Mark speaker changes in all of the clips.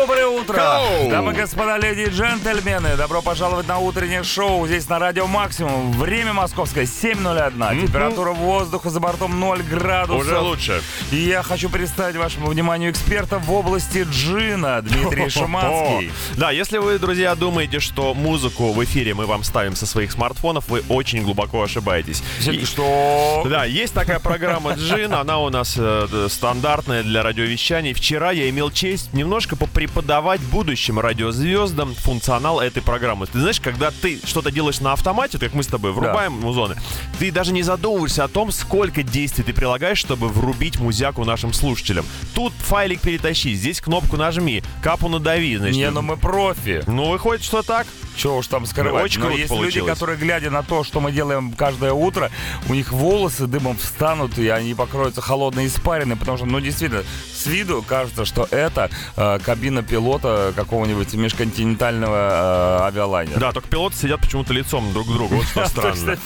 Speaker 1: Доброе утро!
Speaker 2: Гоу!
Speaker 1: Дамы и господа, леди и джентльмены, добро пожаловать на утреннее шоу здесь на Радио Максимум. Время московское 7.01, температура воздуха за бортом 0 градусов.
Speaker 2: Уже лучше.
Speaker 1: И я хочу представить вашему вниманию эксперта в области джина, Дмитрий Шуманский.
Speaker 2: Да, если вы, друзья, думаете, что музыку в эфире мы вам ставим со своих смартфонов, вы очень глубоко ошибаетесь. И-
Speaker 1: Что?
Speaker 2: Да, есть такая программа Джин, она у нас э, д- стандартная для радиовещаний. Вчера я имел честь немножко попреподавать будущим радиозвездам функционал этой программы. Ты знаешь, когда ты что-то делаешь на автомате, как мы с тобой врубаем музоны, ты даже не задумываешься о том, сколько действий ты прилагаешь, чтобы врубить музяку нашим слушателям. Тут файлик перетащи, здесь кнопку нажми, капу надави, значит.
Speaker 1: Не, ну мы профи.
Speaker 2: Ну, выходит, что так.
Speaker 1: Чего уж там скрывать.
Speaker 2: Очень
Speaker 1: Но
Speaker 2: круто
Speaker 1: есть люди,
Speaker 2: получилось.
Speaker 1: которые, глядя на то, что мы делаем каждое утро, у них волосы дымом встанут, и они покроются холодной испариной, потому что, ну, действительно, с виду кажется, что это э, кабина пилота какого-нибудь межконтинентального э, авиалайнера.
Speaker 2: Да, только пилоты сидят почему-то лицом друг к другу. Вот что странно.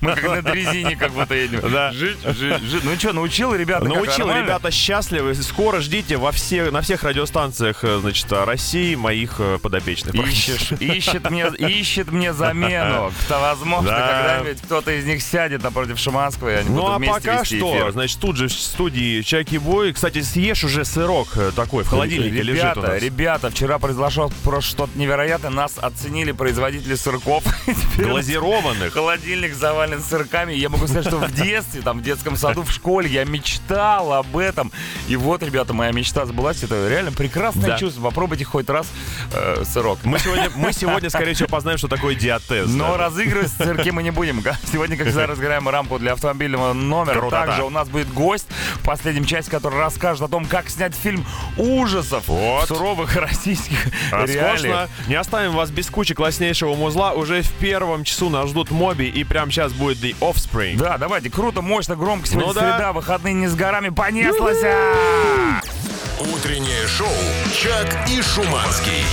Speaker 1: Мы как на дрезине как будто едем.
Speaker 2: Да.
Speaker 1: Ну что, научил ребята?
Speaker 2: Научил, ребята счастливы. Скоро ждите во все, на всех радиостанциях э, значит, России моих э, подопечных.
Speaker 1: Ищешь, ищет мне, ищет мне замену. Кто возможно,
Speaker 2: Да.
Speaker 1: когда-нибудь кто-то из них сядет напротив Шиманского, и они
Speaker 2: Ну
Speaker 1: будут
Speaker 2: а
Speaker 1: вместе
Speaker 2: пока
Speaker 1: вести
Speaker 2: что,
Speaker 1: эфир.
Speaker 2: значит, тут же в студии Чаки Бой. Кстати, съешь уже сырок э, такой в холодильнике
Speaker 1: ребята,
Speaker 2: лежит у нас.
Speaker 1: Ребята, вчера произошло просто что-то невероятное. Нас оценили производители сырков.
Speaker 2: Глазированных.
Speaker 1: Холодильник завален сырками. Я могу сказать, что в детстве, там, в детском саду, в школе я мечтал об этом. И вот, ребята, моя мечта сбылась. Это реально прекрасное
Speaker 2: Да.
Speaker 1: чувство. Попробуйте хоть раз э, сырок.
Speaker 2: Мы сегодня, мы сегодня, скорее всего, познаем, что такое диатез.
Speaker 1: Но
Speaker 2: даже.
Speaker 1: разыгрывать сырки мы не будем. Сегодня, как всегда, разыграем рамку для автомобильного номера.
Speaker 2: Крутота.
Speaker 1: Также у нас будет гость в последнем части, который расскажет о том, как снять фильм ужасов
Speaker 2: Вот.
Speaker 1: в суровых российских реалиях.
Speaker 2: Роскошно. Не оставим вас без кучи класснейшего музла. Уже в первом часу нас ждут моби, и прямо сейчас будет The Offspring.
Speaker 1: Да, давайте, круто, мощно, громко. Сегодня
Speaker 2: Ну да.
Speaker 1: среда, выходные не с горами, понеслась!
Speaker 3: Утреннее шоу «Чак и Шуманский».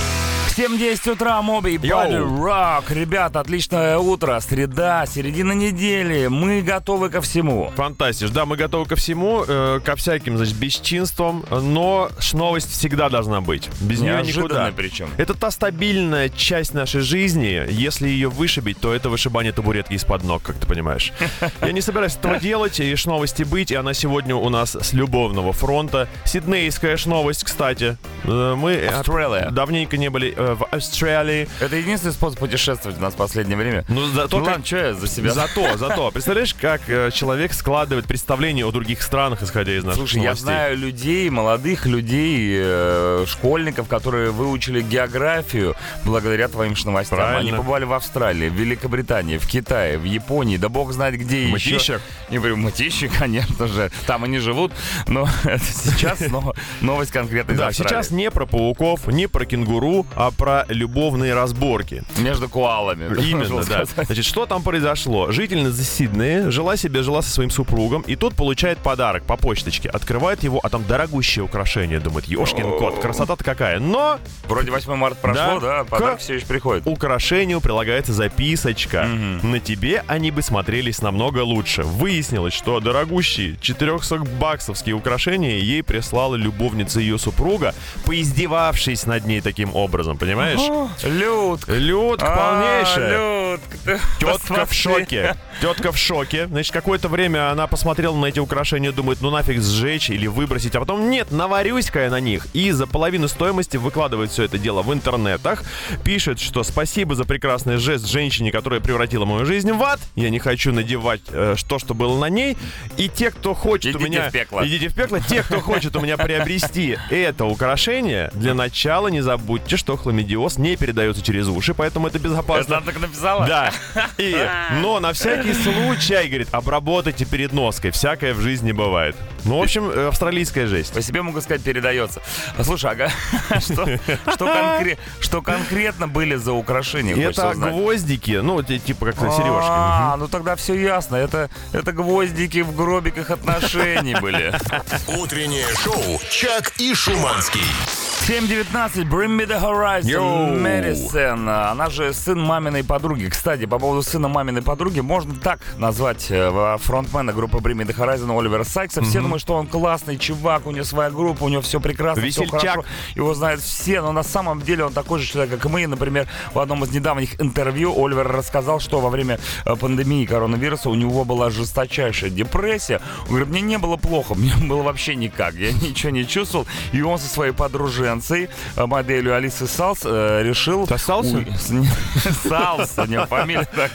Speaker 1: 7.10 утра, Моби и. Бали Рок. Ребята, отличное утро, среда, середина недели. Мы готовы ко всему.
Speaker 2: Фантастиш. Да, мы готовы ко всему, э, ко всяким, значит, бесчинствам, но новость всегда должна быть. Без нее никуда.
Speaker 1: Причем.
Speaker 2: Это та стабильная часть нашей жизни. Если ее вышибить, то это вышибание табуретки из-под ног, как ты понимаешь. Я не собираюсь этого делать, и новости быть, и она сегодня у нас с любовного фронта. Сиднейская новость, кстати. Э, Мы э,
Speaker 1: Австралия.
Speaker 2: давненько не были в Австралии.
Speaker 1: Это единственный способ путешествовать у нас в последнее время.
Speaker 2: Ну, зато
Speaker 1: Ну ладно, что я за себя?
Speaker 2: Зато, зато. Представляешь, как э, человек складывает представление о других странах, исходя из наших
Speaker 1: Слушай, я
Speaker 2: новостей.
Speaker 1: знаю людей, молодых людей, э, школьников, которые выучили географию благодаря твоим ж новостям.
Speaker 2: Правильно.
Speaker 1: Они побывали в Австралии, в Великобритании, в Китае, в Японии, да бог знает где еще.
Speaker 2: Мытищах?
Speaker 1: Не говорю, мытищи, конечно же. Там они живут, но сейчас но- новость конкретно из
Speaker 2: Да, сейчас не про пауков, не про кенгуру, а про любовные разборки.
Speaker 1: Между коалами.
Speaker 2: Именно, да. Значит, что там произошло? Жительница Сиднея жила себе, жила со своим супругом, и тут получает подарок по почточке. Открывает его, а там дорогущее украшение. Думает, ешкин кот, красота-то какая. Но
Speaker 1: Вроде 8 марта прошло,
Speaker 2: Да.
Speaker 1: да, подарок
Speaker 2: К-
Speaker 1: все еще приходит.
Speaker 2: украшению прилагается записочка. На тебе они бы смотрелись намного лучше. Выяснилось, что дорогущие 400 баксовские украшения ей прислала любовница ее супруга, поиздевавшись над ней таким образом, понимаешь?
Speaker 1: Людка.
Speaker 2: Люд полнейшая.
Speaker 1: А, Людка, ты
Speaker 2: Тетка в шоке. Тетка в шоке. Значит, какое-то время она посмотрела на эти украшения, думает, ну нафиг сжечь или выбросить, а потом нет, наварюсь-ка я на них. И за половину стоимости выкладывает все это дело в интернетах. Пишет, что спасибо за прекрасный жест женщине, которая превратила мою жизнь в ад. Я не хочу надевать э, то, что было на ней. И те, кто хочет у
Speaker 1: Идите
Speaker 2: меня...
Speaker 1: в пекло.
Speaker 2: Идите в пекло. Те, кто хочет у меня приобрести это украшение, для начала не забудьте, что хламидиоз не передается через уши, поэтому это безопасно.
Speaker 1: Это она так написала?
Speaker 2: Да. И, но на всякий случай, говорит, обработайте перед ноской. Всякое в жизни бывает. Ну, в общем, э, австралийская жесть.
Speaker 1: По себе могу сказать, передается. А, Слушай, ага, что, что, конкре- что конкретно были за украшения?
Speaker 2: Это
Speaker 1: узнать?
Speaker 2: гвоздики, ну, ти- типа как сережки.
Speaker 1: А, ну тогда все ясно. Это, это гвоздики в гробиках отношений были.
Speaker 3: Утреннее шоу «Чак и Шуманский».
Speaker 1: 7.19, Bring Me The Horizon,
Speaker 2: Йоу.
Speaker 1: Мэдисон. Она же сын маминой подруги. Кстати, по поводу сына маминой подруги, можно так назвать э, фронтмена группы Bring Me The Horizon Оливера Сайкса. Все думают, что он классный чувак, у него своя группа, у него все прекрасно, все
Speaker 2: Весельчак.
Speaker 1: хорошо. Его знают все, но на самом деле он такой же человек, как и мы. Например, в одном из недавних интервью Оливер рассказал, что во время э, пандемии коронавируса у него была жесточайшая депрессия. Он говорит, мне не было плохо, мне было вообще никак, я ничего не чувствовал. И он со своей подруженцей, э, моделью Алисы Салс, э, решил...
Speaker 2: Сосался?
Speaker 1: Салс, у него фамилия так.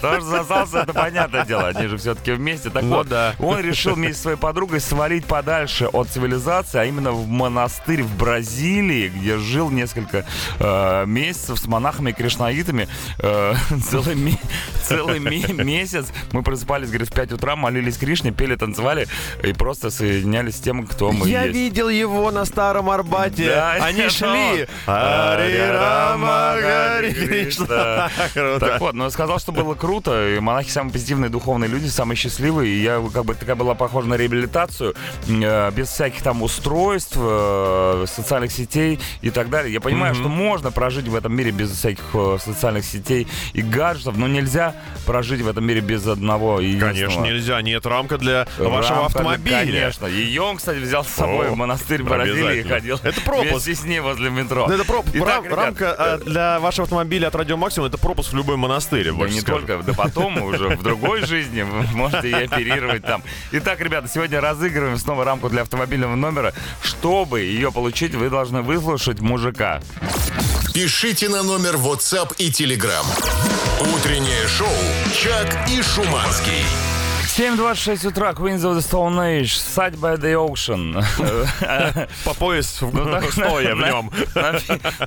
Speaker 1: Тоже засался, это понятное дело, они же все-таки вместе. Так
Speaker 2: Ну
Speaker 1: вот,
Speaker 2: да.
Speaker 1: он решил вместе со своей подругой свалить подальше от цивилизации, а именно в монастырь в Бразилии, где жил несколько э, месяцев с монахами и кришнаитами. Целый ме- целый ме- месяц мы просыпались, говорит, в 5 утра, молились Кришне, пели, танцевали и просто соединялись с тем, кто мы
Speaker 2: Я видел его на Старом Арбате.
Speaker 1: Да,
Speaker 2: Они шли.
Speaker 1: он.
Speaker 2: Ари Рама,
Speaker 1: Кришна. Так вот, ну я сказал, что было круто, и монахи самые позитивные духовные люди, самые счастливые, и я как бы такая была похожа на реабилитацию, э, без всяких там устройств, э, социальных сетей и так далее. Я понимаю, что можно прожить в этом мире без всяких э, социальных сетей и гаджетов, но нельзя прожить в этом мире без одного.
Speaker 2: Конечно, нельзя. Нет, рамка для вашего автомобиля.
Speaker 1: Конечно. Ее он, кстати, взял с собой в монастырь Бразилии и ходил
Speaker 2: Это пропуск.
Speaker 1: ней возле метро.
Speaker 2: Ну, это проп-
Speaker 1: Итак,
Speaker 2: рам-
Speaker 1: ребят,
Speaker 2: рамка а, для вашего автомобиля от Радио Максимум это пропуск в любой монастырь.
Speaker 1: Да не
Speaker 2: скажу.
Speaker 1: только, да потом уже в другой жизни вы можете и оперировать там. Итак, ребята, сегодня разыгрываем снова рамку для автомобильного номера. Чтобы ее получить, вы должны выслушать мужика.
Speaker 3: Пишите на номер WhatsApp и Telegram. Утреннее шоу «Чак и Шуманский».
Speaker 1: 7.26 утра, Queens of the Stone Age, Side by the Ocean.
Speaker 2: По пояс в-
Speaker 1: Ну, так-
Speaker 2: стоя в нем.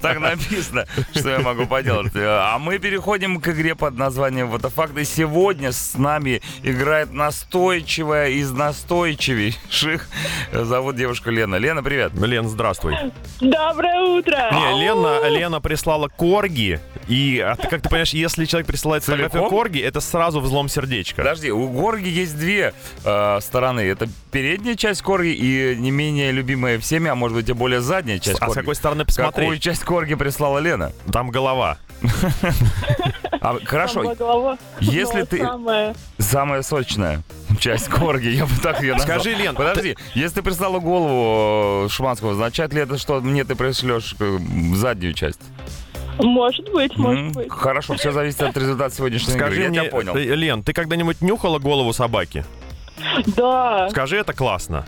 Speaker 1: Так написано, что я могу поделать. А мы переходим к игре под названием «Вот факт». И сегодня с нами играет настойчивая из настойчивейших. Зовут девушку Лена. Лена, привет.
Speaker 2: Лен, здравствуй.
Speaker 4: Доброе утро!
Speaker 2: Не, Лена, Лена прислала корги, и а ты, как ты понимаешь, если человек присылает фотографию корги, это сразу взлом сердечка.
Speaker 1: Подожди, у Горги есть две э, стороны. Это передняя часть Корги и не менее любимая всеми, а может быть и более задняя часть
Speaker 2: А с
Speaker 1: Корги.
Speaker 2: какой стороны
Speaker 1: Какую
Speaker 2: посмотреть?
Speaker 1: часть Корги прислала Лена?
Speaker 2: Там голова.
Speaker 1: А, хорошо,
Speaker 4: голова.
Speaker 1: если
Speaker 4: Но
Speaker 1: ты-
Speaker 4: самое-
Speaker 1: самая сочная часть Корги, я бы так ее назвал.
Speaker 2: Скажи, Лен,
Speaker 1: Подожди, если ты прислала голову Шуманского, означает ли это, что мне ты пришлешь э, заднюю часть?
Speaker 4: Может быть, может быть.
Speaker 1: Хорошо, все зависит от результата сегодняшней
Speaker 2: Скажи
Speaker 1: игры. Я
Speaker 2: мне,
Speaker 1: тебя понял.
Speaker 2: э, Лен, ты когда-нибудь нюхала голову собаки?
Speaker 4: Да.
Speaker 2: Скажи, это классно.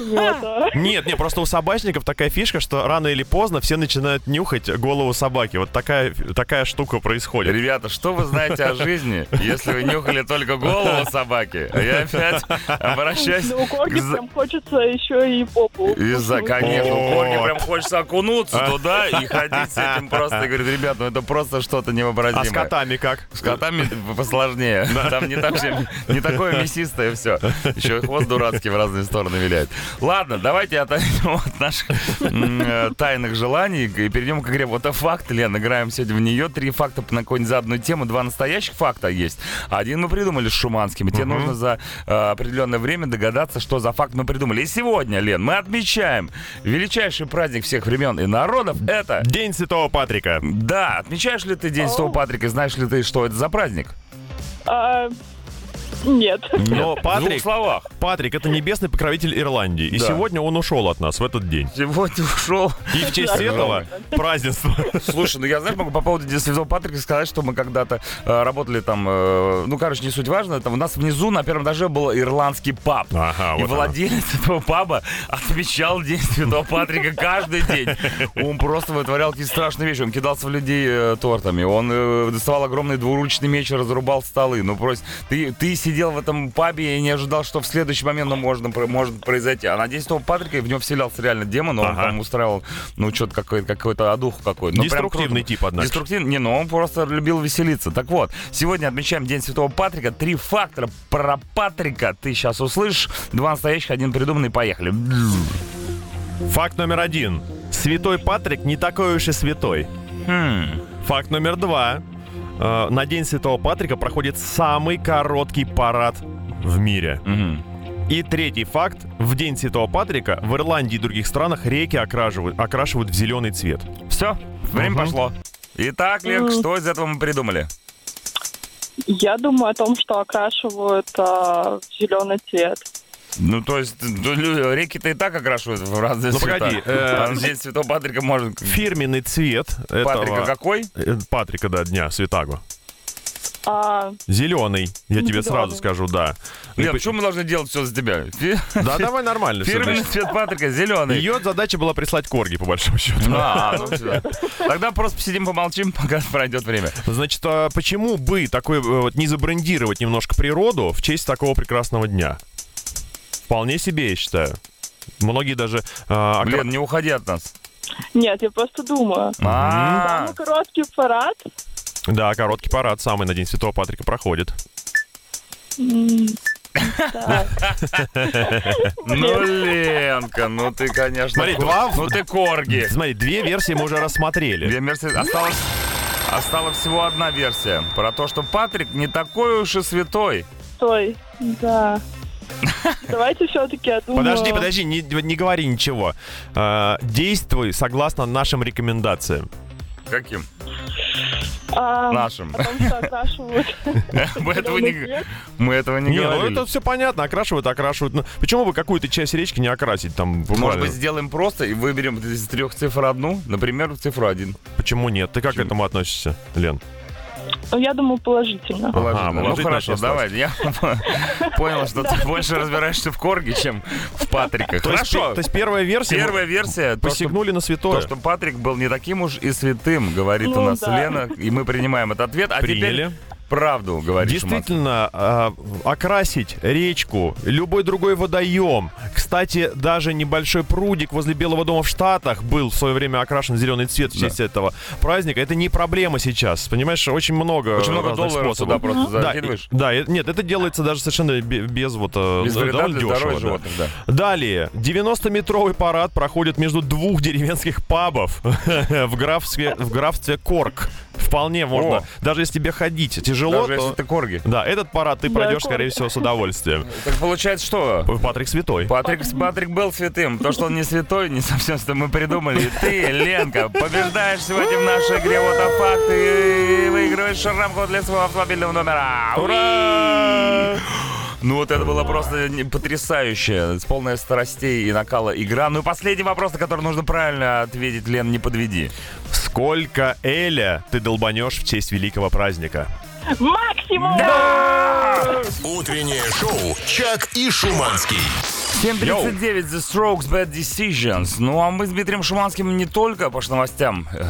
Speaker 4: это.
Speaker 2: Нет, не, просто у собачников такая фишка, что рано или поздно все начинают нюхать голову собаки. Вот такая, такая штука происходит.
Speaker 1: Ребята, что вы знаете о жизни, если вы нюхали только голову собаки? Я опять обращаюсь
Speaker 4: Ну, у корги прям хочется еще и попу.
Speaker 1: Из-за, конечно, у. Корги прям хочется окунуться туда и ходить с этим просто. И говорит, ребят, ну это просто что-то невообразимое.
Speaker 2: А с котами как?
Speaker 1: С котами посложнее. Там не, так все- не такое мясистое все. Еще и хвост дурацкий в разные стороны виляет. Ладно, давайте отойдем от наших м, э, тайных желаний и перейдем к игре «Вот это факт». Лен, играем сегодня в нее. Три факта на какую-нибудь заданную тему. Два настоящих факта есть. Один мы придумали с Шуманским. И тебе нужно за э, определенное время догадаться, что за факт мы придумали. И сегодня, Лен, мы отмечаем величайший праздник всех времен и народов. Это...
Speaker 2: День Святого Патрика.
Speaker 1: Да, отмечаешь ли ты День Святого Патрика? Знаешь ли ты, что это за праздник?
Speaker 4: Нет.
Speaker 2: Но
Speaker 1: В двух
Speaker 2: Патрик,
Speaker 1: словах.
Speaker 2: Патрик это небесный покровитель Ирландии. И
Speaker 1: Да.
Speaker 2: сегодня он ушел от нас в этот день.
Speaker 1: Сегодня ушел.
Speaker 2: И в честь этого празднества.
Speaker 1: Слушай, ну я, знаешь, могу по поводу Дня Святого Патрика сказать, что мы когда-то э, работали там, э, ну, короче, не суть важно, там у нас внизу на первом этаже был ирландский паб.
Speaker 2: Ага,
Speaker 1: и
Speaker 2: вот оно.
Speaker 1: владелец этого паба отмечал День Святого Патрика каждый день. Он просто вытворял какие-то страшные вещи. Он кидался в людей э, тортами. Он э, доставал огромный двуручный меч и разрубал столы. Ну, просто ты, ты сидел в этом пабе и не ожидал, что в следующий момент ну, можно, может произойти. А на День Святого Патрика в него вселялся реально демон. Он
Speaker 2: Ага.
Speaker 1: там устраивал, ну, что-то какой-то какой-то одух какой-то. Ну,
Speaker 2: Деструктивный тип, однако.
Speaker 1: Деструктивный? Не, ну он просто любил веселиться. Так вот, сегодня отмечаем День Святого Патрика. Три фактора про Патрика ты сейчас услышишь. Два настоящих, один придуманный. Поехали.
Speaker 2: Факт номер один. Святой Патрик не такой уж и святой.
Speaker 1: Хм.
Speaker 2: Факт номер два. Э, На День Святого Патрика проходит самый короткий парад в мире.
Speaker 1: Мгм.
Speaker 2: И третий факт. В День Святого Патрика в Ирландии и других странах реки окрашивают, окрашивают в зеленый цвет.
Speaker 1: Все, время
Speaker 2: Мгм.
Speaker 1: пошло. Итак,
Speaker 4: Мгм.
Speaker 1: что из этого мы придумали?
Speaker 4: Я думаю о том, что окрашивают а, в зеленый цвет.
Speaker 1: Ну, то есть, ну, реки-то и так окрашивают в разные
Speaker 2: Ну,
Speaker 1: цвета.
Speaker 2: погоди, э,
Speaker 1: в День Святого Патрика может...
Speaker 2: Фирменный цвет
Speaker 1: Патрика
Speaker 2: этого...
Speaker 1: какой?
Speaker 2: э, Патрика, да, дня Святаго.
Speaker 4: А,
Speaker 2: Зеленый, я тебе
Speaker 4: Зелёный.
Speaker 2: сразу скажу, да.
Speaker 1: Лен,
Speaker 2: по-
Speaker 1: почему мы должны делать все за тебя?
Speaker 2: Да, давай нормально.
Speaker 1: Фирменный цвет Патрика зеленый.
Speaker 2: Ее задача была прислать корги, по большому счету.
Speaker 1: А, ну всё. Тогда просто посидим, помолчим, пока пройдет время.
Speaker 2: Значит, а почему бы такой э, вот не забрендировать немножко природу в честь такого прекрасного дня? Вполне себе, я считаю. Многие даже... окра-
Speaker 1: Лен, не уходи от нас.
Speaker 4: нет, я просто думаю.
Speaker 1: А,
Speaker 4: Самый короткий парад.
Speaker 2: Да, короткий парад самый на День Святого Патрика проходит.
Speaker 1: Ну, Ленка, ну ты, конечно...
Speaker 2: Смотри, два
Speaker 1: Ну ты корги.
Speaker 2: Смотри, две версии мы уже рассмотрели.
Speaker 1: Две версии. Осталось, осталась всего одна версия. Про то, что Патрик не такой уж и святой.
Speaker 4: Стой, да. Давайте все-таки, я думаю...
Speaker 2: Подожди, подожди, не, не говори ничего. А, действуй согласно нашим рекомендациям.
Speaker 1: Каким?
Speaker 4: а,
Speaker 1: Нашим.
Speaker 4: О том, что окрашивают
Speaker 1: Мы этого не, мы этого не
Speaker 2: Не, ну это все понятно, окрашивают, окрашивают. Ну, почему бы какую-то часть речки не окрасить там
Speaker 1: Может
Speaker 2: буквально?
Speaker 1: быть, сделаем просто и выберем из трех цифр одну? Например, цифру один.
Speaker 2: Почему нет? Ты как к этому относишься, Лен?
Speaker 4: Ну, я думаю, положительно.
Speaker 1: Положительно. ну
Speaker 2: положительно
Speaker 1: хорошо, давай. Я понял, что ты больше разбираешься в корге, чем в Патрике.
Speaker 2: То есть
Speaker 1: Хорошо.
Speaker 2: То есть первая версия...
Speaker 1: Первая версия, то,
Speaker 2: Посягнули на
Speaker 1: То,
Speaker 2: святое.
Speaker 1: что Патрик был не таким уж и святым, говорит у
Speaker 4: Ну
Speaker 1: нас
Speaker 4: да.
Speaker 1: Лена, и мы принимаем этот ответ. А теперь правду говорит
Speaker 2: Действительно, а, окрасить речку, любой другой водоем. Кстати, даже небольшой прудик возле Белого дома в Штатах был в свое время окрашен в зеленый цвет в
Speaker 1: Да.
Speaker 2: честь этого праздника. Это не проблема сейчас. Понимаешь, очень много
Speaker 1: Очень много
Speaker 2: разных
Speaker 1: долларов туда
Speaker 2: способов.
Speaker 1: просто
Speaker 2: Да, и-
Speaker 1: закидываешь.
Speaker 2: да, и- нет, это делается даже совершенно бе- без вот э,
Speaker 1: Без
Speaker 2: да,
Speaker 1: вреда для
Speaker 2: дешево, да.
Speaker 1: животных, да.
Speaker 2: Далее, 90-метровый парад проходит между двух деревенских пабов в графстве, в графстве Корк. Вполне можно,
Speaker 1: О.
Speaker 2: даже если тебе ходить тяжело,
Speaker 1: Даже
Speaker 2: то...
Speaker 1: если ты корги.
Speaker 2: Да, этот парад ты
Speaker 4: Да,
Speaker 2: пройдешь,
Speaker 4: коротко.
Speaker 2: скорее всего, с удовольствием.
Speaker 1: Так получается, что?
Speaker 2: Патрик святой.
Speaker 1: Патрик, Патрик был святым. То, что он не святой, не совсем что мы придумали. И ты, Ленка, побеждаешь сегодня в нашей игре вот факты и выигрываешь рамку для своего автомобильного номера. Ура! Ну вот это было просто потрясающе, с полной страстей и накала игра. Ну и последний вопрос, на который нужно правильно ответить, Лен, не подведи.
Speaker 2: Сколько Эля ты долбанешь в честь великого праздника?
Speaker 4: Максимум!
Speaker 3: Утреннее шоу «Чак и Шуманский».
Speaker 1: 7.39 The Strokes Bad Decisions. Ну а мы с Дмитрием Шуманским не только по новостям э,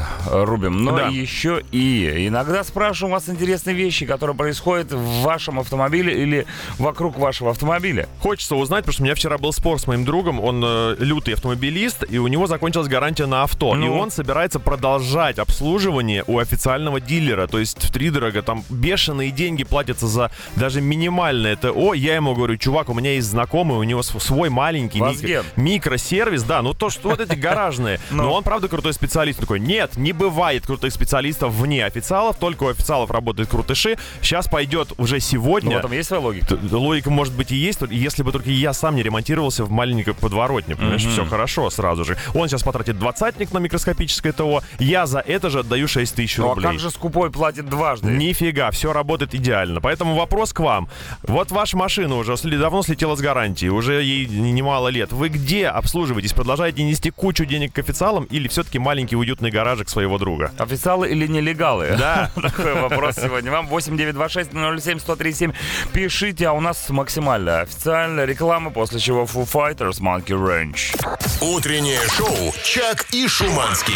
Speaker 1: рубим, но
Speaker 2: Да.
Speaker 1: еще и иногда спрашиваем вас интересные вещи, которые происходят в вашем автомобиле или вокруг вашего автомобиля.
Speaker 2: Хочется узнать, потому что у меня вчера был спор с моим другом, он э, лютый автомобилист, и у него закончилась гарантия на авто. И
Speaker 1: Ну?
Speaker 2: он собирается продолжать обслуживание у официального дилера. То есть в три дорого там бешеные деньги платятся за даже минимальное ТО. Я ему говорю, чувак, у меня есть знакомый, у него св- свой маленький микро- микросервис, да, ну то, что вот эти гаражные.
Speaker 1: Ну.
Speaker 2: Но он, правда, крутой специалист. Он такой, нет, не бывает крутых специалистов вне официалов, только у официалов работают крутыши. Сейчас пойдет уже
Speaker 1: Ну, в
Speaker 2: сегодня.
Speaker 1: этом есть своя логика?
Speaker 2: Логика, может быть, и есть, если бы только я сам не ремонтировался в маленькой подворотне, понимаешь, все хорошо сразу же. Он сейчас потратит двадцатник на микроскопическое ТО, я за это же отдаю 6 тысяч
Speaker 1: Ну а
Speaker 2: рублей.
Speaker 1: как же скупой платит дважды?
Speaker 2: Нифига, все работает идеально. Поэтому вопрос к вам. Вот ваша машина уже давно слетела с гарантии, уже ей немало лет. Вы где обслуживаетесь? Продолжаете нести кучу денег к официалам или все-таки маленький уютный гаражик своего друга?
Speaker 1: Официалы или нелегалы?
Speaker 2: Да.
Speaker 1: Такой вопрос сегодня. Вам 8926 007 1037 Пишите, а у нас максимально официальная реклама, после чего Foo Fighters Monkey Ranch.
Speaker 3: Утреннее шоу «Чак и Шуманский».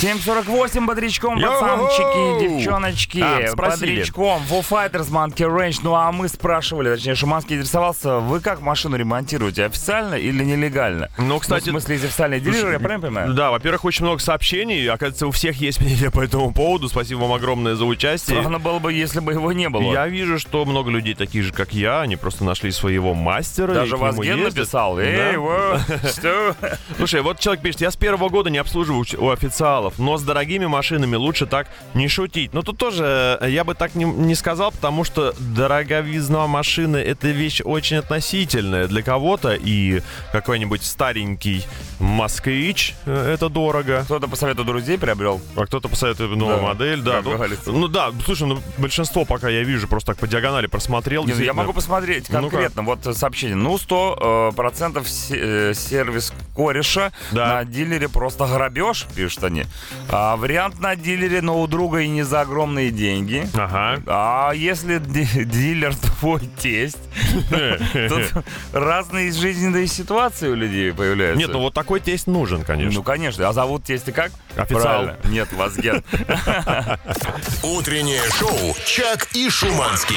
Speaker 1: 748 бодрячком, пацанчики, девчоночки.
Speaker 2: А, спросили.
Speaker 1: Бодрячком, Foo Fighters, Monkey Ranch. Ну а мы спрашивали, точнее, Шуманский интересовался, вы как машину ремонтируете, официально или нелегально?
Speaker 2: Ну, кстати,
Speaker 1: в смысле, из официальной дилеры, я правильно понимаю?
Speaker 2: Да, во-первых, очень много сообщений. Оказывается, у всех есть мнение по этому поводу. Спасибо вам огромное за участие.
Speaker 1: Странно было бы, если бы его не было.
Speaker 2: Я вижу, что много людей таких же, как я, они просто нашли своего мастера.
Speaker 1: Даже Вазген
Speaker 2: ездят.
Speaker 1: написал. Эй,
Speaker 2: Да.
Speaker 1: что?
Speaker 2: Слушай, вот человек пишет, я с первого года не обслуживаю у официалов. Но с дорогими машинами лучше так не шутить. Но тут тоже э, я бы так не, не сказал, потому что дороговизна машины это вещь очень относительная для кого-то. И какой-нибудь старенький москвич э, это дорого.
Speaker 1: Кто-то по совету друзей приобрел.
Speaker 2: А кто-то посоветует новую
Speaker 1: Да,
Speaker 2: модель, да. Ну, ну да, слушай, ну большинство пока я вижу, просто так по диагонали просмотрел.
Speaker 1: Не, ну, я могу посмотреть конкретно. Вот э, сообщение. Ну, 100% процентов се- э, сервис кореша
Speaker 2: Да.
Speaker 1: на дилере просто грабеж, пишут они. А вариант на дилере, но у друга и не за огромные деньги.
Speaker 2: Ага.
Speaker 1: А если ди- дилер твой тесть, тут разные жизненные ситуации у людей появляются.
Speaker 2: Нет, ну вот такой тесть нужен, конечно.
Speaker 1: Ну, конечно. А зовут тесты как?
Speaker 2: Официал.
Speaker 1: Правильно. Нет, Вазген.
Speaker 3: Утреннее шоу «Чак и Шуманский».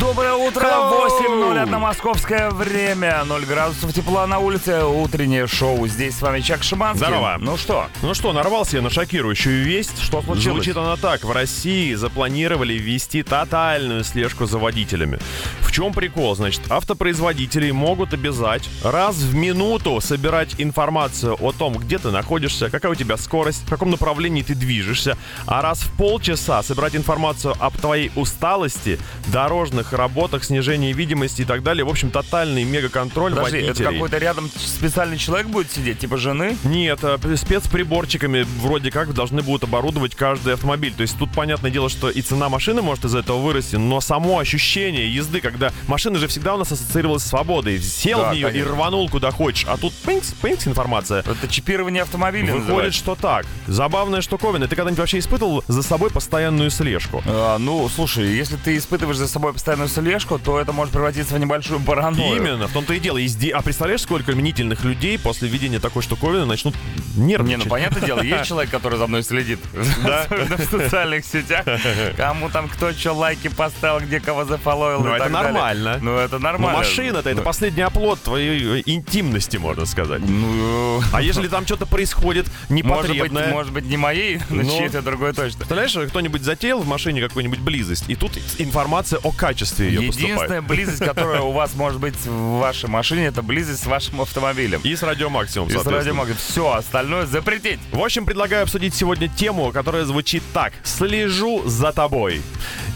Speaker 1: Доброе утро,
Speaker 2: Hello!
Speaker 1: 8.01 московское время, 0 градусов тепла на улице, утреннее шоу. Здесь с вами Чак Шиманский.
Speaker 2: Здорово.
Speaker 1: Ну что?
Speaker 2: Ну что, нарвался я на шокирующую весть.
Speaker 1: Что случилось?
Speaker 2: Звучит она так. В России запланировали ввести тотальную слежку за водителями. В чем прикол? Значит, автопроизводители могут обязать раз в минуту собирать информацию о том, где ты находишься, какая у тебя скорость, в каком направлении ты движешься, а раз в полчаса собирать информацию об твоей усталости, дорожных работах, снижении видимости и так далее. В общем, тотальный мегаконтроль
Speaker 1: Подожди, это
Speaker 2: водителей.
Speaker 1: какой-то рядом специальный человек будет сидеть, типа жены?
Speaker 2: Нет, а, спецприборчиками вроде как должны будут оборудовать каждый автомобиль. То есть тут понятное дело, что и цена машины может из этого вырасти, но само ощущение езды, когда машина же всегда у нас ассоциировалась с свободой. Сел
Speaker 1: Да,
Speaker 2: в нее
Speaker 1: конечно.
Speaker 2: и рванул куда хочешь, а тут пинкс, пинкс информация.
Speaker 1: Это чипирование автомобиля
Speaker 2: Выходит,
Speaker 1: называется.
Speaker 2: что так. Забавная штуковина. Ты когда-нибудь вообще испытывал за собой постоянную слежку?
Speaker 1: А, ну, слушай, если ты испытываешь за собой постоянную слежку, то это может превратиться в небольшую паранойю.
Speaker 2: Именно, в том-то и дело. А представляешь, сколько мнительных людей после видения такой штуковины начнут
Speaker 1: Не,
Speaker 2: нервничать?
Speaker 1: ну понятное дело, есть человек, который за мной следит.
Speaker 2: Да?
Speaker 1: В социальных сетях. Кому там кто что лайки поставил, где кого зафоловил
Speaker 2: Ну, это нормально.
Speaker 1: Ну, это
Speaker 2: Но
Speaker 1: нормально.
Speaker 2: машина-то это
Speaker 1: Ну,
Speaker 2: последний оплот твоей э, интимности, можно сказать.
Speaker 1: Ну,
Speaker 2: А если там что-то происходит непотребное?
Speaker 1: может быть, не моей, но
Speaker 2: Ну.
Speaker 1: чьей-то другой точно.
Speaker 2: Представляешь, кто-нибудь затеял в машине какую-нибудь близость, и тут информация о качестве ее поступает.
Speaker 1: Единственная близость, которая у вас может быть в вашей машине, это близость с вашим автомобилем.
Speaker 2: И с радио Максимум,
Speaker 1: И с радиомагом. Все, остальное запретить.
Speaker 2: В общем, предлагаю обсудить сегодня тему, которая звучит так. «Слежу за тобой».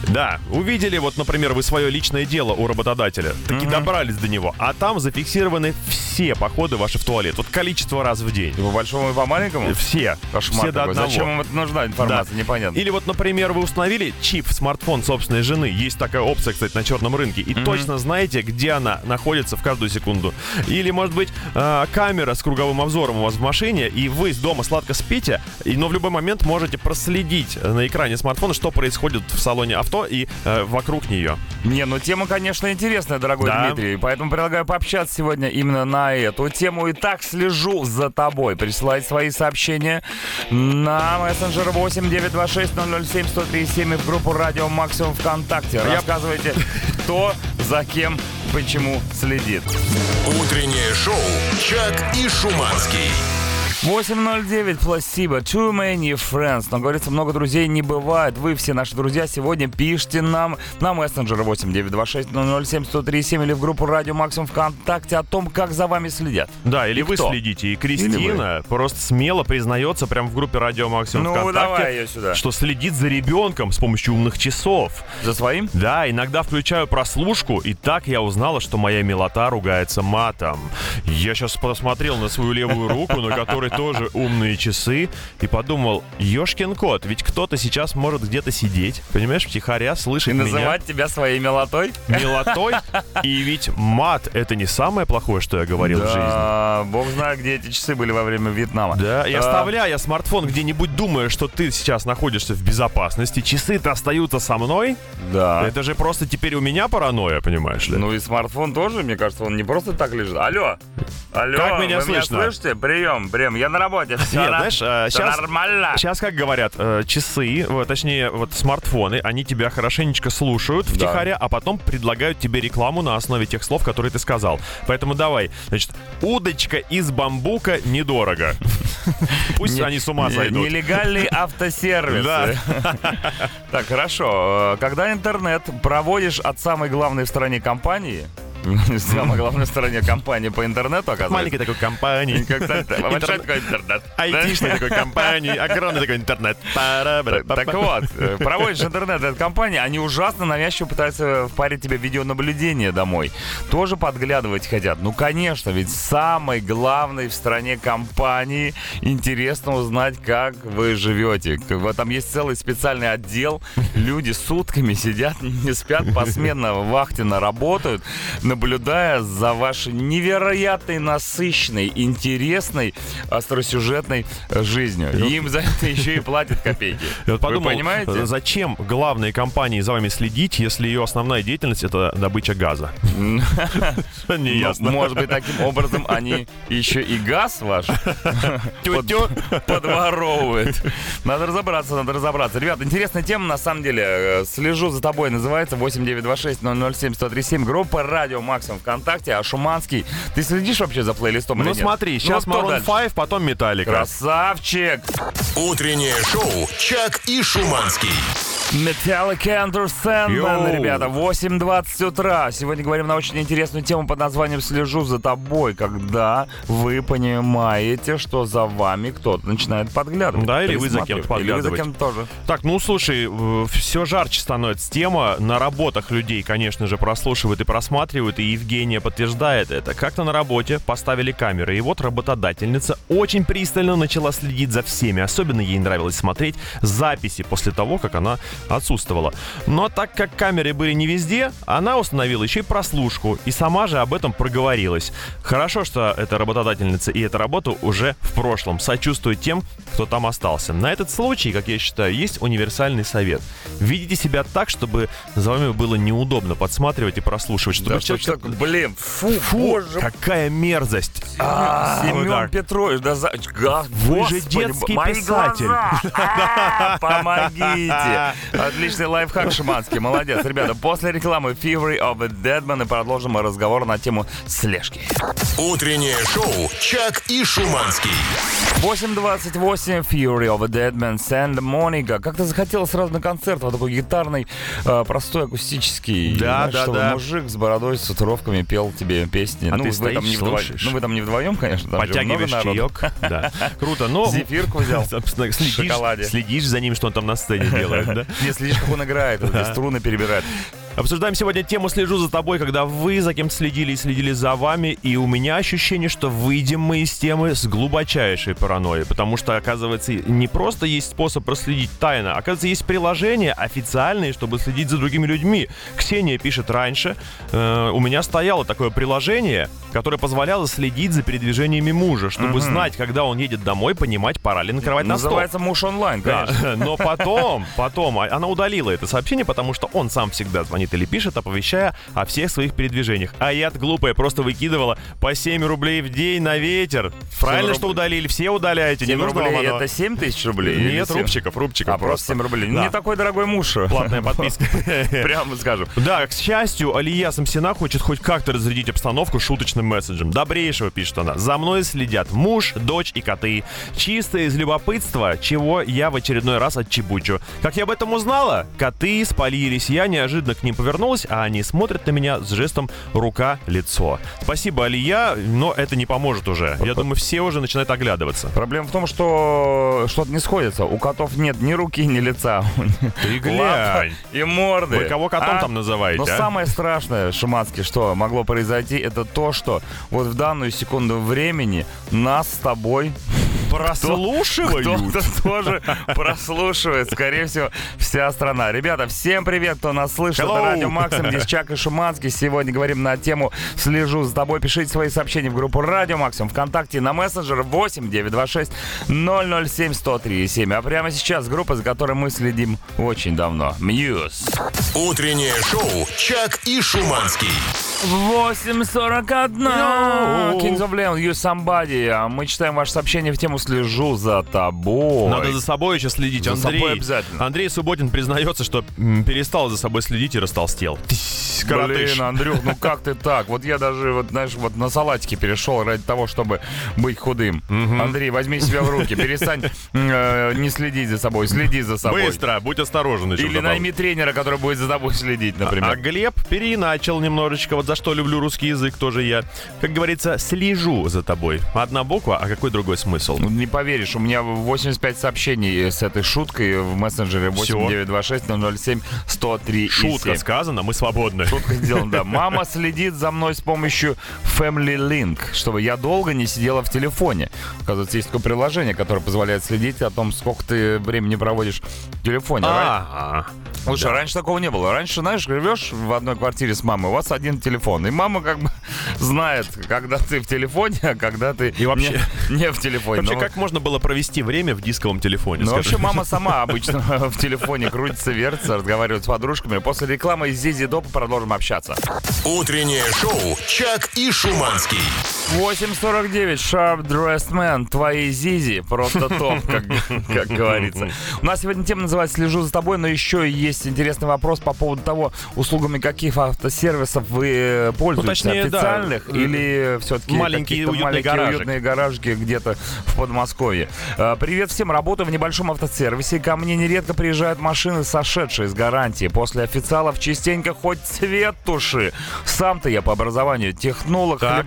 Speaker 2: Да, увидели вот, например, вы свое личное дело у работодателя, таки добрались до него, а там зафиксированы все походы ваши в туалет. Вот количество раз в день.
Speaker 1: И по большому, и по маленькому?
Speaker 2: Все.
Speaker 1: Кошмар
Speaker 2: все до одного.
Speaker 1: Зачем им это нужна информация,
Speaker 2: Да.
Speaker 1: непонятно.
Speaker 2: Или вот, например, вы установили чип в смартфон собственной жены. Есть такая опция, кстати, на черном рынке. И точно знаете, где она находится в каждую секунду. Или, может быть, э, камера с круговым обзором у вас в машине, и вы дома сладко спите, и, но в любой момент можете проследить на экране смартфона, что происходит в салоне авто и э, вокруг нее.
Speaker 1: Не, ну тема, конечно, интересная, дорогой
Speaker 2: Да.
Speaker 1: Дмитрий. Поэтому предлагаю пообщаться сегодня именно на эту тему. Итак, слежу за тобой. Присылай свои сообщения на мессенджер 8 926 007 137 и в группу Радио Максимум ВКонтакте.
Speaker 2: Я-
Speaker 1: Рассказывайте, кто за кем, почему следит.
Speaker 3: Утреннее шоу «Чак и Шуманский».
Speaker 1: 809 пласиба. Too many friends. Но говорится, много друзей не бывает. Вы все наши друзья сегодня пишите нам на мессенджер 8926 007 137 или в группу Радио Максимум ВКонтакте о том, как за вами следят.
Speaker 2: Да, или
Speaker 1: И
Speaker 2: вы
Speaker 1: кто?
Speaker 2: следите. И Кристина просто смело признается прямо в группе Радио Максимум
Speaker 1: Ну,
Speaker 2: ВКонтакте,
Speaker 1: давай ее сюда.
Speaker 2: что следит за ребенком с помощью умных часов.
Speaker 1: За своим?
Speaker 2: Да, иногда включаю прослушку, и так я узнала, что моя милота ругается матом. Я сейчас посмотрел на свою левую руку, на которой тоже умные часы, и подумал, ёшкин кот, ведь кто-то сейчас может где-то сидеть, понимаешь, втихаря
Speaker 1: И
Speaker 2: слышать меня
Speaker 1: называть тебя своей милотой?
Speaker 2: милотой, и ведь мат — это не самое плохое, что я говорил в жизни.
Speaker 1: Да, бог знает, где эти часы были во время Вьетнама.
Speaker 2: Да, и
Speaker 1: А,
Speaker 2: оставляя смартфон где-нибудь, думая, что ты сейчас находишься в безопасности, часы-то остаются со мной.
Speaker 1: Да.
Speaker 2: Это же просто теперь у меня паранойя, понимаешь ли?
Speaker 1: Ну и смартфон тоже, мне кажется, он не просто так лежит. Алло, алло,
Speaker 2: Как меня
Speaker 1: вы
Speaker 2: слышно?
Speaker 1: меня слышите? Прием, прием, я на работе. Все,
Speaker 2: Нет, знаешь, э, щас-
Speaker 1: нормально.
Speaker 2: Сейчас, как говорят, э, часы, вот, точнее, вот смартфоны, они тебя хорошенечко слушают втихаря, а потом предлагают тебе рекламу на основе тех слов, которые ты сказал. Поэтому давай, значит, удочка из бамбука недорого. Пусть они с ума сойдут.
Speaker 1: Нелегальный автосервис.
Speaker 2: Да.
Speaker 1: Так, хорошо. Э, Когда интернет проводишь от самой главной в стране компании, Самая главная стороне компании по интернету, оказывается.
Speaker 2: Маленькой такой компании.
Speaker 1: Большой такой интернет.
Speaker 2: Айтишной такой компании, огромный такой интернет.
Speaker 1: Так вот, э, проводишь интернет этой компании, они ужасно навязчиво пытаются впарить тебе видеонаблюдение домой. Тоже подглядывать хотят. Ну, конечно, ведь самой главной в стране компании интересно узнать, как вы живете. Там есть целый специальный отдел. Люди сутками сидят, не спят, посменно в вахтенно работают, наблюдая за вашей невероятной, насыщенной, интересной, остросюжетной жизнью. И им за это еще и платят копейки.
Speaker 2: Я вот подумал,
Speaker 1: Вы понимаете?
Speaker 2: зачем главной компании за вами следить, если ее основная деятельность это добыча газа?
Speaker 1: Ну,
Speaker 2: Неясно.
Speaker 1: Может быть, таким образом они еще и газ ваш подворовывают. Надо разобраться, надо разобраться. Ребят, интересная тема, на самом деле. Э, Слежу за тобой, называется 8926-007-1037. Группа Радио Максимум ВКонтакте. А Шуманский, ты следишь вообще за плейлистом или
Speaker 2: Ну
Speaker 1: нет?
Speaker 2: смотри, сейчас
Speaker 1: кто
Speaker 2: Maroon
Speaker 1: дальше?
Speaker 2: 5, потом Металлика.
Speaker 1: Красавчик!
Speaker 3: Утреннее шоу «Чак и Шуманский».
Speaker 1: Sandman,
Speaker 2: Йоу.
Speaker 1: ребята, 8.20 утра. Сегодня говорим на очень интересную тему под названием «Слежу за тобой», когда вы понимаете, что за вами кто-то начинает подглядывать.
Speaker 2: Да, или вы за кем-то.
Speaker 1: Или вы за кем-то тоже.
Speaker 2: Так, ну слушай, все жарче становится тема. На работах людей, конечно же, прослушивают и просматривают, и Евгения подтверждает это. Как-то на работе поставили камеры, и вот работодательница очень пристально начала следить за всеми. Особенно ей нравилось смотреть записи после того, как она отсутствовала. Но так как камеры были не везде, она установила еще и прослушку, и сама же об этом проговорилась. Хорошо, что эта работодательница и эта работа уже в прошлом. Сочувствую тем, кто там остался. На этот случай, как я считаю, есть универсальный совет. Ведите себя так, чтобы за вами было неудобно подсматривать и прослушивать. Чтобы
Speaker 1: Да что ж
Speaker 2: человек-
Speaker 1: блин, фу,
Speaker 2: Фу,
Speaker 1: боже
Speaker 2: какая мерзость.
Speaker 1: Семен
Speaker 2: Удар.
Speaker 1: Петрович, да за...
Speaker 2: Вы же детский писатель.
Speaker 1: А, Помогите! Отличный лайфхак шиманский, молодец. Ребята, после рекламы Fury of the Deadman и продолжим разговор на тему слежки.
Speaker 3: Утреннее шоу «Чак и Шуманский».
Speaker 1: 8.28 Fury of the Deadman Sand Monica. Как-то захотелось сразу на концерт, вот такой гитарный, э, простой, акустический.
Speaker 2: Да,
Speaker 1: Знаешь,
Speaker 2: да,
Speaker 1: чтобы
Speaker 2: да.
Speaker 1: мужик с бородой, с татуировками пел тебе песни.
Speaker 2: А
Speaker 1: ну,
Speaker 2: ты
Speaker 1: вы там
Speaker 2: стоишь,
Speaker 1: не вдвоем. Ну, вы там не вдвоем, конечно. там
Speaker 2: Подтягиваешь чаек. Да. Круто. Но
Speaker 1: Зефирку взял.
Speaker 2: Собственно,
Speaker 1: В
Speaker 2: следишь,
Speaker 1: шоколаде.
Speaker 2: следишь за ним, что он там на сцене делает, да?
Speaker 1: Не следишь, как он играет, вот эти струны перебирает.
Speaker 2: Обсуждаем сегодня тему «Слежу за тобой», когда вы за кем следили и следили за вами, и у меня ощущение, что выйдем мы из темы с глубочайшей паранойей, потому что, оказывается, не просто есть способ проследить тайно, оказывается, есть приложения официальные, чтобы следить за другими людьми. Ксения пишет раньше, э, у меня стояло такое приложение, которое позволяло следить за передвижениями мужа, чтобы знать, когда он едет домой, понимать, пора ли накрывать на стол.
Speaker 1: Называется муж онлайн,
Speaker 2: Да,
Speaker 1: конечно.
Speaker 2: но потом, потом а- она удалила это сообщение, потому что он сам всегда звонит или пишет, оповещая о всех своих передвижениях. А я глупая просто выкидывала по 7 рублей в день на ветер. Правильно,
Speaker 1: руб-
Speaker 2: что удалили, все удаляете, не
Speaker 1: 7
Speaker 2: нужно вам
Speaker 1: рублей
Speaker 2: оно.
Speaker 1: это 7 тысяч рублей?
Speaker 2: Нет, рубчиков, рубчиков
Speaker 1: А, просто 7 рублей.
Speaker 2: Да.
Speaker 1: Не такой дорогой муж.
Speaker 2: Платная подписка.
Speaker 1: Прямо скажу.
Speaker 2: Да, к счастью, Алия Самсина хочет хоть как-то разрядить обстановку шуточным месседжем. Добрейшего, пишет она. За мной следят муж, дочь и коты. Чисто из любопытства, чего я в очередной раз отчебучу. Как я об этом узнала? Коты спалились, я неожиданно к ним повернулась, а они смотрят на меня с жестом рука-лицо. Спасибо, Алия, но это не поможет уже. Я думаю, все уже начинают оглядываться.
Speaker 1: Проблема в том, что что-то не сходится. У котов нет ни руки, ни лица.
Speaker 2: Ты глянь.
Speaker 1: И морды.
Speaker 2: Вы кого котом
Speaker 1: А?
Speaker 2: там называете,
Speaker 1: Но
Speaker 2: а?
Speaker 1: самое страшное, Шиманский, что могло произойти, это то, что вот в данную секунду времени нас с тобой
Speaker 2: Прослушивают?
Speaker 1: кто-то тоже прослушивает. Скорее всего, вся страна. Ребята, всем привет, кто нас слышит. Это
Speaker 2: Hello.
Speaker 1: Радио Максим, здесь Чак и Шуманский. Сегодня говорим на тему «Слежу за тобой». Пишите свои сообщения в группу Радио Максим ВКонтакте на мессенджер 8 926 007 103 7. А прямо сейчас группа, за которой мы следим очень давно. Мьюз.
Speaker 3: Утреннее шоу «Чак и Шуманский».
Speaker 1: 8.41.
Speaker 2: Йоу.
Speaker 1: Kings of Leon, You Somebody. А мы читаем ваше сообщение в тему «Слежу за тобой».
Speaker 2: Надо за собой еще следить.
Speaker 1: За
Speaker 2: Андрей,
Speaker 1: собой обязательно.
Speaker 2: Андрей Субботин признается, что перестал за собой следить и растолстел. Коротыш.
Speaker 1: Блин, Андрюх, ну как ты так? Вот я даже, вот, знаешь, вот на салатике перешел ради того, чтобы быть худым. Андрей, возьми себя в руки, перестань э, не следить за собой, следи за собой.
Speaker 2: Быстро, будь осторожен.
Speaker 1: Или
Speaker 2: добавлю.
Speaker 1: найми тренера, который будет за тобой следить,
Speaker 2: А
Speaker 1: например.
Speaker 2: Глеб переиначил немножечко. Вот за что люблю русский язык, тоже я. Как говорится, слежу за тобой. Одна буква, а какой другой смысл?
Speaker 1: Не поверишь, у меня 85 сообщений с этой шуткой в мессенджере 8926 007 103
Speaker 2: Шутка сказана, мы свободны.
Speaker 1: Шутка сделана, да. Мама следит за мной с помощью Family Link, чтобы я долго не сидела в телефоне. Оказывается, есть такое приложение, которое позволяет следить о том, сколько ты времени проводишь в телефоне.
Speaker 2: А,
Speaker 1: Слушай, раньше такого не было. Раньше, знаешь, живешь в одной квартире с мамой, у вас один телефон. И мама как бы знает, когда ты в телефоне, а когда ты
Speaker 2: И вообще-
Speaker 1: не, не в телефоне.
Speaker 2: Вообще,
Speaker 1: Ну,
Speaker 2: как можно было провести время в дисковом телефоне?
Speaker 1: ну,
Speaker 2: скажи?
Speaker 1: вообще, мама сама обычно в телефоне крутится, вертится, разговаривает с подружками. После рекламы из Зизи Доп продолжим общаться.
Speaker 3: Утреннее шоу «Чак и Шуманский».
Speaker 1: 8.49, Sharp Dressed Man, твои Зизи, просто топ, как, как говорится. У нас сегодня тема называется «Слежу за тобой», но еще есть интересный вопрос по поводу того, услугами каких автосервисов вы э, пользуетесь,
Speaker 2: Ну, точнее, да.
Speaker 1: официальных или все-таки
Speaker 2: Маленькие уютные
Speaker 1: маленькие
Speaker 2: гаражик.
Speaker 1: уютные гаражики где-то в Подмосковье. Э, Привет всем, работаю в небольшом автосервисе, ко мне нередко приезжают машины, сошедшие с гарантии. После официалов частенько хоть цвет туши. Сам-то я по образованию технолог
Speaker 2: Так.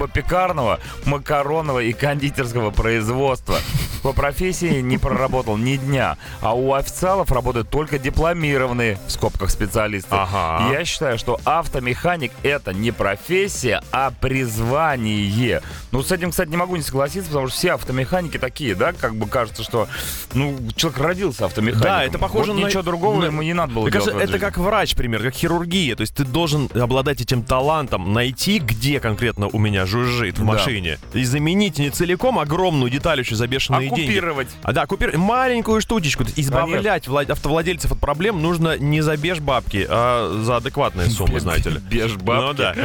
Speaker 1: Макаронного и кондитерского производства. По профессии не проработал ни дня, а у официалов работают только дипломированные, в скобках, специалисты.
Speaker 2: Ага.
Speaker 1: Я считаю, что автомеханик это не профессия, а призвание. Ну, с этим, кстати, не могу не согласиться, потому что все автомеханики такие, да, как бы кажется, что, ну, человек родился автомехаником.
Speaker 2: Да, это похоже
Speaker 1: Вот
Speaker 2: на-
Speaker 1: ничего другого
Speaker 2: на-
Speaker 1: ему не надо было
Speaker 2: Мне
Speaker 1: делать.
Speaker 2: кажется, это как врач, пример, как хирургия. То есть ты должен обладать этим талантом, найти, где конкретно у меня жужжит в
Speaker 1: Да.
Speaker 2: Машине, и заменить не целиком огромную деталь еще за бешеные деньги.
Speaker 1: Оккупировать.
Speaker 2: А да, купировать маленькую штучечку. То есть Избавлять вла- автовладельцев от проблем нужно не за беж бабки, а за адекватные суммы, знаете ли.
Speaker 1: Беж бабки.
Speaker 2: Ну да.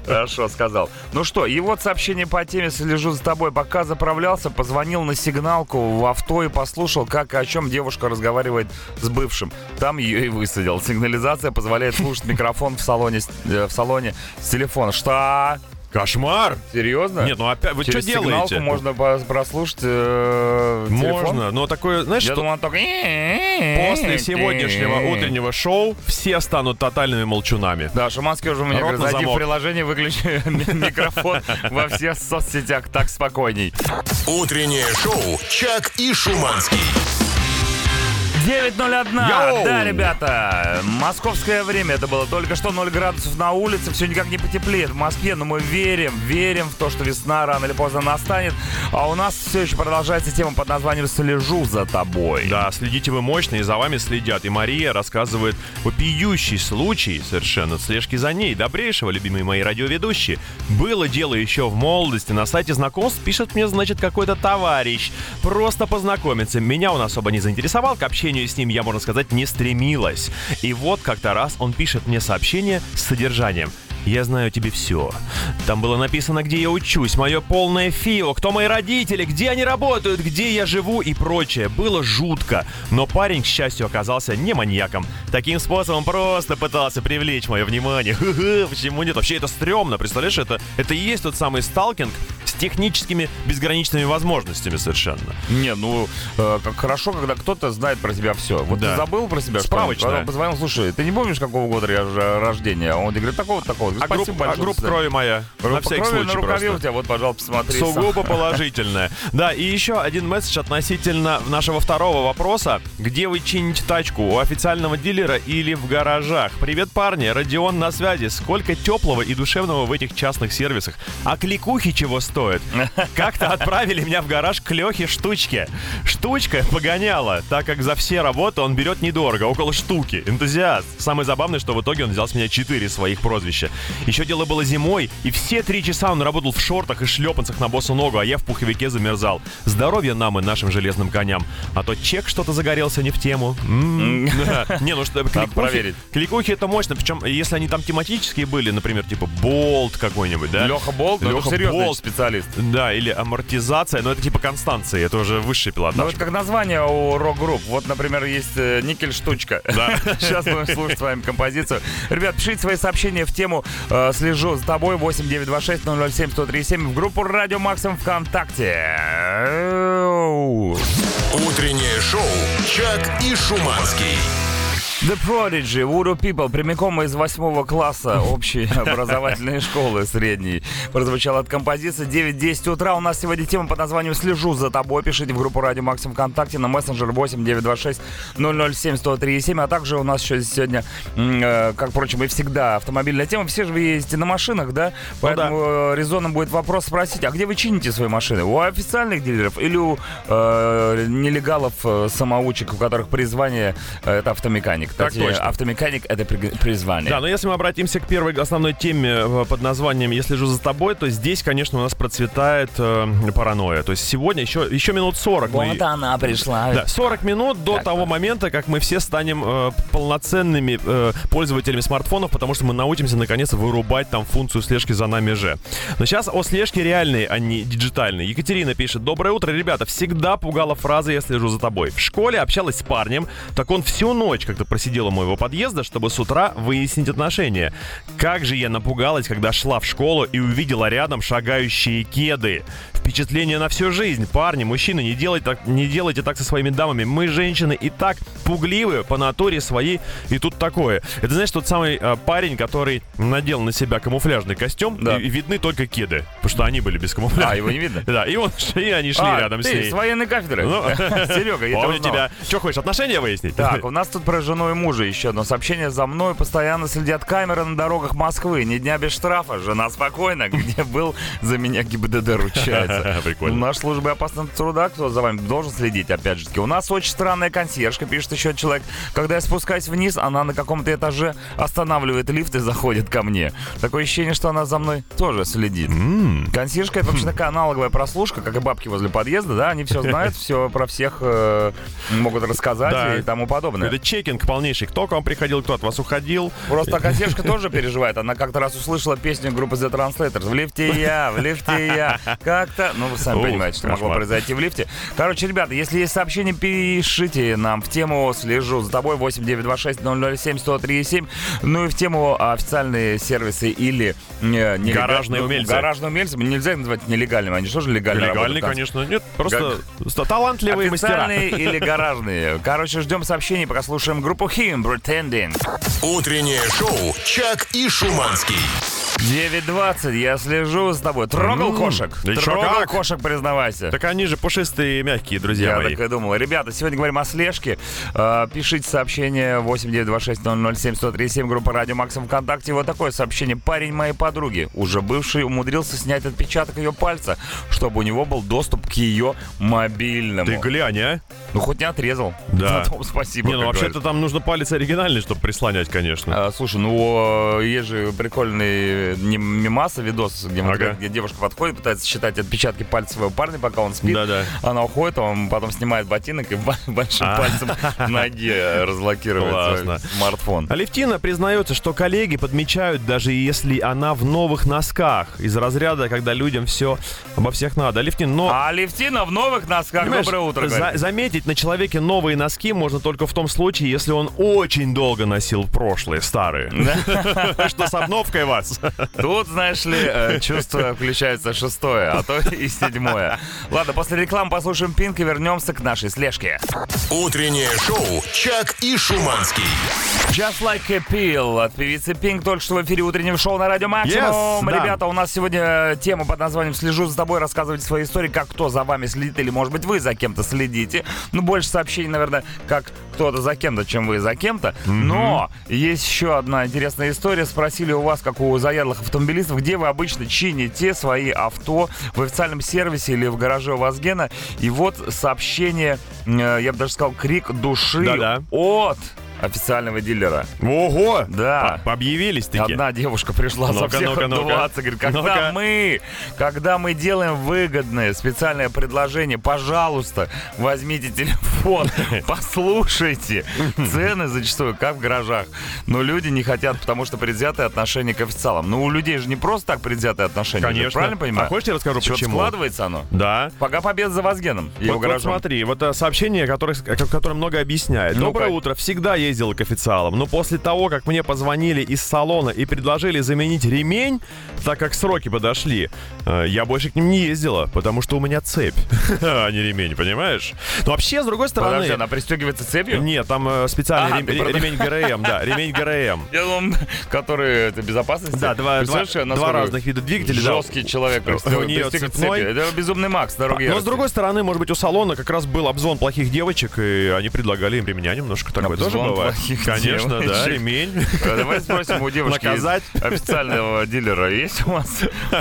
Speaker 1: Хорошо, сказал. Ну что, и вот сообщение по теме «Слежу за тобой». Пока заправлялся, позвонил на сигналку в авто и послушал, как и о чем девушка разговаривает с бывшим. Там ее и высадил. Сигнализация позволяет слушать микрофон в салоне, э, в салоне с телефона. Что?
Speaker 2: Кошмар!
Speaker 1: Серьезно?
Speaker 2: Нет, ну опять, вы что
Speaker 1: Через
Speaker 2: делаете?
Speaker 1: можно прослушать э, телефон?
Speaker 2: Можно, но такое, знаешь,
Speaker 1: Я
Speaker 2: что
Speaker 1: думал, только...
Speaker 2: после сегодняшнего утреннего шоу все станут тотальными молчунами.
Speaker 1: Да, Шуманский уже мне
Speaker 2: Рот
Speaker 1: говорит, зайди в приложение, выключи ми- микрофон во всех соцсетях, так спокойней.
Speaker 3: Утреннее шоу «Чак и Шуманский».
Speaker 1: 9.01.
Speaker 2: Йоу!
Speaker 1: Да, ребята, московское время это было. Только что 0 градусов на улице, все никак не потеплеет в Москве, но мы верим, верим в то, что весна рано или поздно настанет. А у нас все еще продолжается тема под названием «Слежу за тобой».
Speaker 2: Да, следите вы мощно, и за вами следят. И Мария рассказывает вопиющий случай совершенно слежки за ней. Добрейшего, любимые мои радиоведущие. Было дело еще в молодости. На сайте знакомств пишет мне, значит, какой-то товарищ. Просто познакомиться. Меня он особо не заинтересовал. К общению с ним я, можно сказать, не стремилась. И вот как-то раз он пишет мне сообщение с содержанием. Я знаю тебе все. Там было написано, где я учусь, мое полное фио, кто мои родители, где они работают, где я живу и прочее. Было жутко. Но парень, к счастью, оказался не маньяком. Таким способом просто пытался привлечь мое внимание. Почему нет? Вообще это стрёмно. Представляешь, это, это и есть тот самый сталкинг техническими безграничными возможностями совершенно.
Speaker 1: Не, ну, э, как хорошо, когда кто-то знает про тебя все. Вот
Speaker 2: Да.
Speaker 1: ты забыл про себя,
Speaker 2: Справочная.
Speaker 1: Он позвонил, слушай, ты не помнишь, какого года я рождения? Он говорит, такого-то, такого.
Speaker 2: А, групп,
Speaker 1: Спасибо
Speaker 2: а группа крови моя.
Speaker 1: Группа
Speaker 2: на всякий
Speaker 1: крови
Speaker 2: случай
Speaker 1: на рукаве у тебя, вот, пожалуйста, посмотри.
Speaker 2: Сугубо положительное. Да, и еще один месседж относительно нашего второго вопроса. Где вы чините тачку? У официального дилера или в гаражах? Привет, парни. Родион на связи. Сколько теплого и душевного в этих частных сервисах. А кликухи чего стоят? Как-то отправили меня в гараж к Лехе Штучке. Штучка погоняла, так как за все работы он берет недорого, около штуки. Энтузиаст. Самое забавное, что в итоге он взял с меня четыре своих прозвища. Еще дело было зимой, и все три часа он работал в шортах и шлепанцах на босу ногу, а я в пуховике замерзал. Здоровья нам и нашим железным коням. А то чек что-то загорелся не в тему. Не, ну что,
Speaker 1: проверить.
Speaker 2: кликухи это мощно. Причем, если они там тематические были, например, типа болт какой-нибудь, да?
Speaker 1: Леха Болт, ну,
Speaker 2: Леха Болт.
Speaker 1: специалист.
Speaker 2: Да, или амортизация, но это типа Констанции, это уже высший
Speaker 1: Ну,
Speaker 2: пилотаж.
Speaker 1: это как название у рок-групп. Вот, например, есть э, Никель Штучка.
Speaker 2: Да.
Speaker 1: Сейчас будем слушать с вами композицию. Ребят, пишите свои сообщения в тему э, «Слежу за тобой» 8926 007 137 в группу «Радио Максим ВКонтакте». Эу.
Speaker 3: Утреннее шоу «Чак и Шуманский».
Speaker 1: The Prodigy, Voodoo People, прямиком из восьмого класса общей образовательной школы средней. Прозвучала от композиции 9-10 утра. У нас сегодня тема под названием «Слежу за тобой». Пишите в группу Радио Максим ВКонтакте на мессенджер 8 926 007 103 7. А также у нас еще сегодня, э, как, впрочем, и всегда, автомобильная тема. Все же вы ездите на машинах, да? Поэтому
Speaker 2: да.
Speaker 1: э, резонным будет вопрос спросить, а где вы чините свои машины? У официальных дилеров или у э, нелегалов, э, у которых призвание э, это автомеханик? Кстати,
Speaker 2: точно.
Speaker 1: автомеханик это при- призвание.
Speaker 2: Да, но если мы обратимся к первой основной теме э, под названием «Я слежу за тобой», то здесь, конечно, у нас процветает э, паранойя. То есть сегодня еще, еще минут 40 мы...
Speaker 1: Вот она пришла.
Speaker 2: Да, 40 минут до
Speaker 1: Как
Speaker 2: того момента, как мы все станем э, полноценными э, пользователями смартфонов, потому что мы научимся наконец вырубать там функцию слежки за нами же. Но сейчас о слежке реальной, а не диджитальной. Екатерина пишет. Доброе утро, ребята. Всегда пугала фраза «Я слежу за тобой». В школе общалась с парнем, так он всю ночь как-то просидел у моего подъезда, чтобы с утра выяснить отношения. Как же я напугалась, когда шла в школу и увидела рядом шагающие кеды. Впечатление на всю жизнь. Парни, мужчины, не делайте так, не делайте так со своими дамами. Мы, женщины, и так пугливы по натуре своей. И тут такое. Это, знаешь, тот самый э, парень, который надел на себя камуфляжный костюм,
Speaker 1: Да.
Speaker 2: и, и видны только кеды. Потому что они были без камуфляжа.
Speaker 1: А, его не видно?
Speaker 2: Да, и, он, и они шли
Speaker 1: А,
Speaker 2: рядом
Speaker 1: ты
Speaker 2: с ней.
Speaker 1: с военной кафедры.
Speaker 2: Ну,
Speaker 1: Серега, я
Speaker 2: Помню тебя. Что хочешь, отношения выяснить?
Speaker 1: Так, у нас тут про жену и мужа еще одно сообщение. За мной постоянно следят камеры на дорогах Москвы. Ни дня без штрафа. Жена спокойна. Где был, за меня ГИБДД ручается.
Speaker 2: Прикольно.
Speaker 1: Наша служба опасного труда, кто за вами должен следить, опять же таки. У нас очень странная консьержка, пишет еще человек. Когда я спускаюсь вниз, она на каком-то этаже останавливает лифт и заходит ко мне. Такое ощущение, что она за мной тоже следит. Консьержка это вообще такая аналоговая прослушка, как и бабки возле подъезда, да, они все знают, все про всех э, могут рассказать
Speaker 2: Да.
Speaker 1: и тому подобное.
Speaker 2: Это чекинг полнейший. Кто к вам приходил, кто от вас уходил.
Speaker 1: Просто консьержка тоже переживает. Она как-то раз услышала песню группы The Translators. В лифте я, в лифте я. Как-то, ну, вы сами понимаете, что могло произойти в лифте. Короче, ребята, если есть сообщение, пишите нам в тему «Слежу за тобой» 8926 007 103 7. Ну и в тему официальные сервисы или э, нелега-
Speaker 2: Гаражные
Speaker 1: ну,
Speaker 2: умельцы.
Speaker 1: Гаражные умельцы. Нельзя их называть нелегальными. Они что же легально
Speaker 2: Легальный,
Speaker 1: работают?
Speaker 2: конечно. Нет, просто ста- талантливые мастера.
Speaker 1: Официальные или гаражные. Короче, ждем сообщений, пока слушаем группу Him, Pretending.
Speaker 3: Утреннее шоу «Чак и Шуманский».
Speaker 1: 9.20, я слежу за тобой. Трогал
Speaker 2: М,
Speaker 1: кошек?
Speaker 2: да ещё
Speaker 1: Трогал
Speaker 2: как.
Speaker 1: кошек, признавайся.
Speaker 2: Так они же пушистые и мягкие, друзья
Speaker 1: я
Speaker 2: мои.
Speaker 1: так и думал. Ребята, сегодня говорим о слежке. Э, пишите сообщение 8926-007-1037, группа Радио Максим ВКонтакте. Вот такое сообщение. Парень моей подруги, уже бывший, умудрился снять отпечаток ее пальца, чтобы у него был доступ к ее мобильному.
Speaker 2: Ты глянь, а?
Speaker 1: Ну, хоть не отрезал.
Speaker 2: Да.
Speaker 1: На том спасибо.
Speaker 2: Не, ну
Speaker 1: как
Speaker 2: вообще-то
Speaker 1: говорится.
Speaker 2: там нужно палец оригинальный, чтобы прислонять, конечно.
Speaker 1: А, слушай, ну э, есть же не мимаса видос, где,
Speaker 2: Ага.
Speaker 1: где девушка подходит, пытается считать отпечатки пальцев своего парня, пока он спит.
Speaker 2: Да-да.
Speaker 1: Она уходит, он потом снимает ботинок и большим
Speaker 2: А.
Speaker 1: пальцем ноги свой
Speaker 2: Классно.
Speaker 1: смартфон.
Speaker 2: Алевтина признается, что коллеги подмечают, даже если она в новых носках. Из разряда, когда людям все обо всех надо. Алевтин, но...
Speaker 1: А Левтина в новых носках. Доброе утро.
Speaker 2: за- заметить на человеке новые носки можно только в том случае, если он очень долго носил прошлые, старые. Что с обновкой вас?
Speaker 1: Тут, знаешь ли, э, чувство включается шестое, а то и седьмое. Ладно, после рекламы послушаем Пинк и вернемся к нашей слежке.
Speaker 3: Утреннее шоу «Чак и Шуманский».
Speaker 1: Just Like a Pill от певицы Пинк только что в эфире утреннего шоу на Радио Максимум.
Speaker 2: Yes, да.
Speaker 1: Ребята, у нас сегодня тема под названием «Слежу за тобой», рассказывайте свои истории, как кто за вами следит, или, может быть, вы за кем-то следите. Ну, больше сообщений, наверное, как кто-то за кем-то, чем вы за кем-то. Но есть еще одна интересная история. Спросили у вас, как у заядлых автомобилистов, где вы обычно чините свои авто в официальном сервисе или в гараже у вас Гена. И вот сообщение, э, я бы даже сказал, крик души
Speaker 2: Да-да.
Speaker 1: от официального дилера.
Speaker 2: Ого!
Speaker 1: Да.
Speaker 2: По- Объявились таки.
Speaker 1: Одна девушка пришла
Speaker 2: Ну-ка,
Speaker 1: со всех
Speaker 2: ну-ка, ну-ка.
Speaker 1: говорит, когда
Speaker 2: Ну-ка.
Speaker 1: мы, когда мы делаем выгодное специальное предложение, пожалуйста, возьмите телефон, послушайте. Цены зачастую как в гаражах. Но люди не хотят, потому что предвзятое отношение к официалам. Ну, у людей же не просто так предвзятое отношение.
Speaker 2: Конечно.
Speaker 1: Правильно понимаю?
Speaker 2: А хочешь, я расскажу,
Speaker 1: Чё-то
Speaker 2: почему?
Speaker 1: складывается оно.
Speaker 2: Да.
Speaker 1: Пока победа за Вазгеном
Speaker 2: Вот, вот
Speaker 1: гаражом.
Speaker 2: смотри, вот э, сообщение, которое, которое много объясняет. Доброе утро. Всегда ездила к официалам, но после того, как мне позвонили из салона и предложили заменить ремень, так как сроки подошли, э, я больше к ним не ездила, потому что у меня цепь, а не ремень, понимаешь? Но вообще, с другой стороны...
Speaker 1: Подожди, она пристегивается цепью?
Speaker 2: Нет, там э, специальный ремень ГРМ, да, ремень ГРМ.
Speaker 1: Который это безопасность.
Speaker 2: Да, два, два, разных вида двигателей.
Speaker 1: Жесткий человек
Speaker 2: У
Speaker 1: пристегивает
Speaker 2: цепной.
Speaker 1: Это безумный Макс, дороги.
Speaker 2: Но с другой стороны, может быть, у салона как раз был обзвон плохих девочек, и они предлагали им ремня немножко. Такое тоже
Speaker 1: Плохих
Speaker 2: Конечно, да,
Speaker 1: девочек.
Speaker 2: ремень.
Speaker 1: Давай спросим у девушки
Speaker 2: Наказать.
Speaker 1: официального дилера. Есть у вас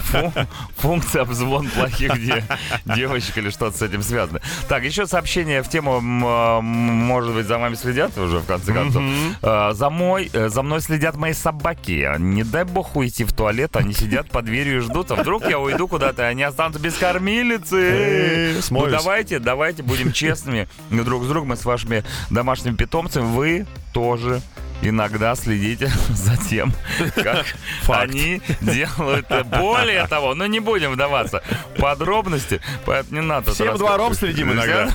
Speaker 1: фу- функция обзвон плохих де- девочек или что-то с этим связано? Так, еще сообщение в тему, а, может быть, за вами следят уже, в конце концов. А, За мой, э, за мной следят мои собаки. Не дай бог уйти в туалет, они сидят под дверью и ждут. А вдруг я уйду куда-то, и они останутся без кормилицы. Ну, давайте, давайте будем честными друг с другом и с вашими домашними питомцами. Вы тоже иногда следите за тем, как
Speaker 2: Факт.
Speaker 1: они делают. Более того, ну не будем вдаваться в подробности, поэтому не надо.
Speaker 2: Всем двором следим иногда.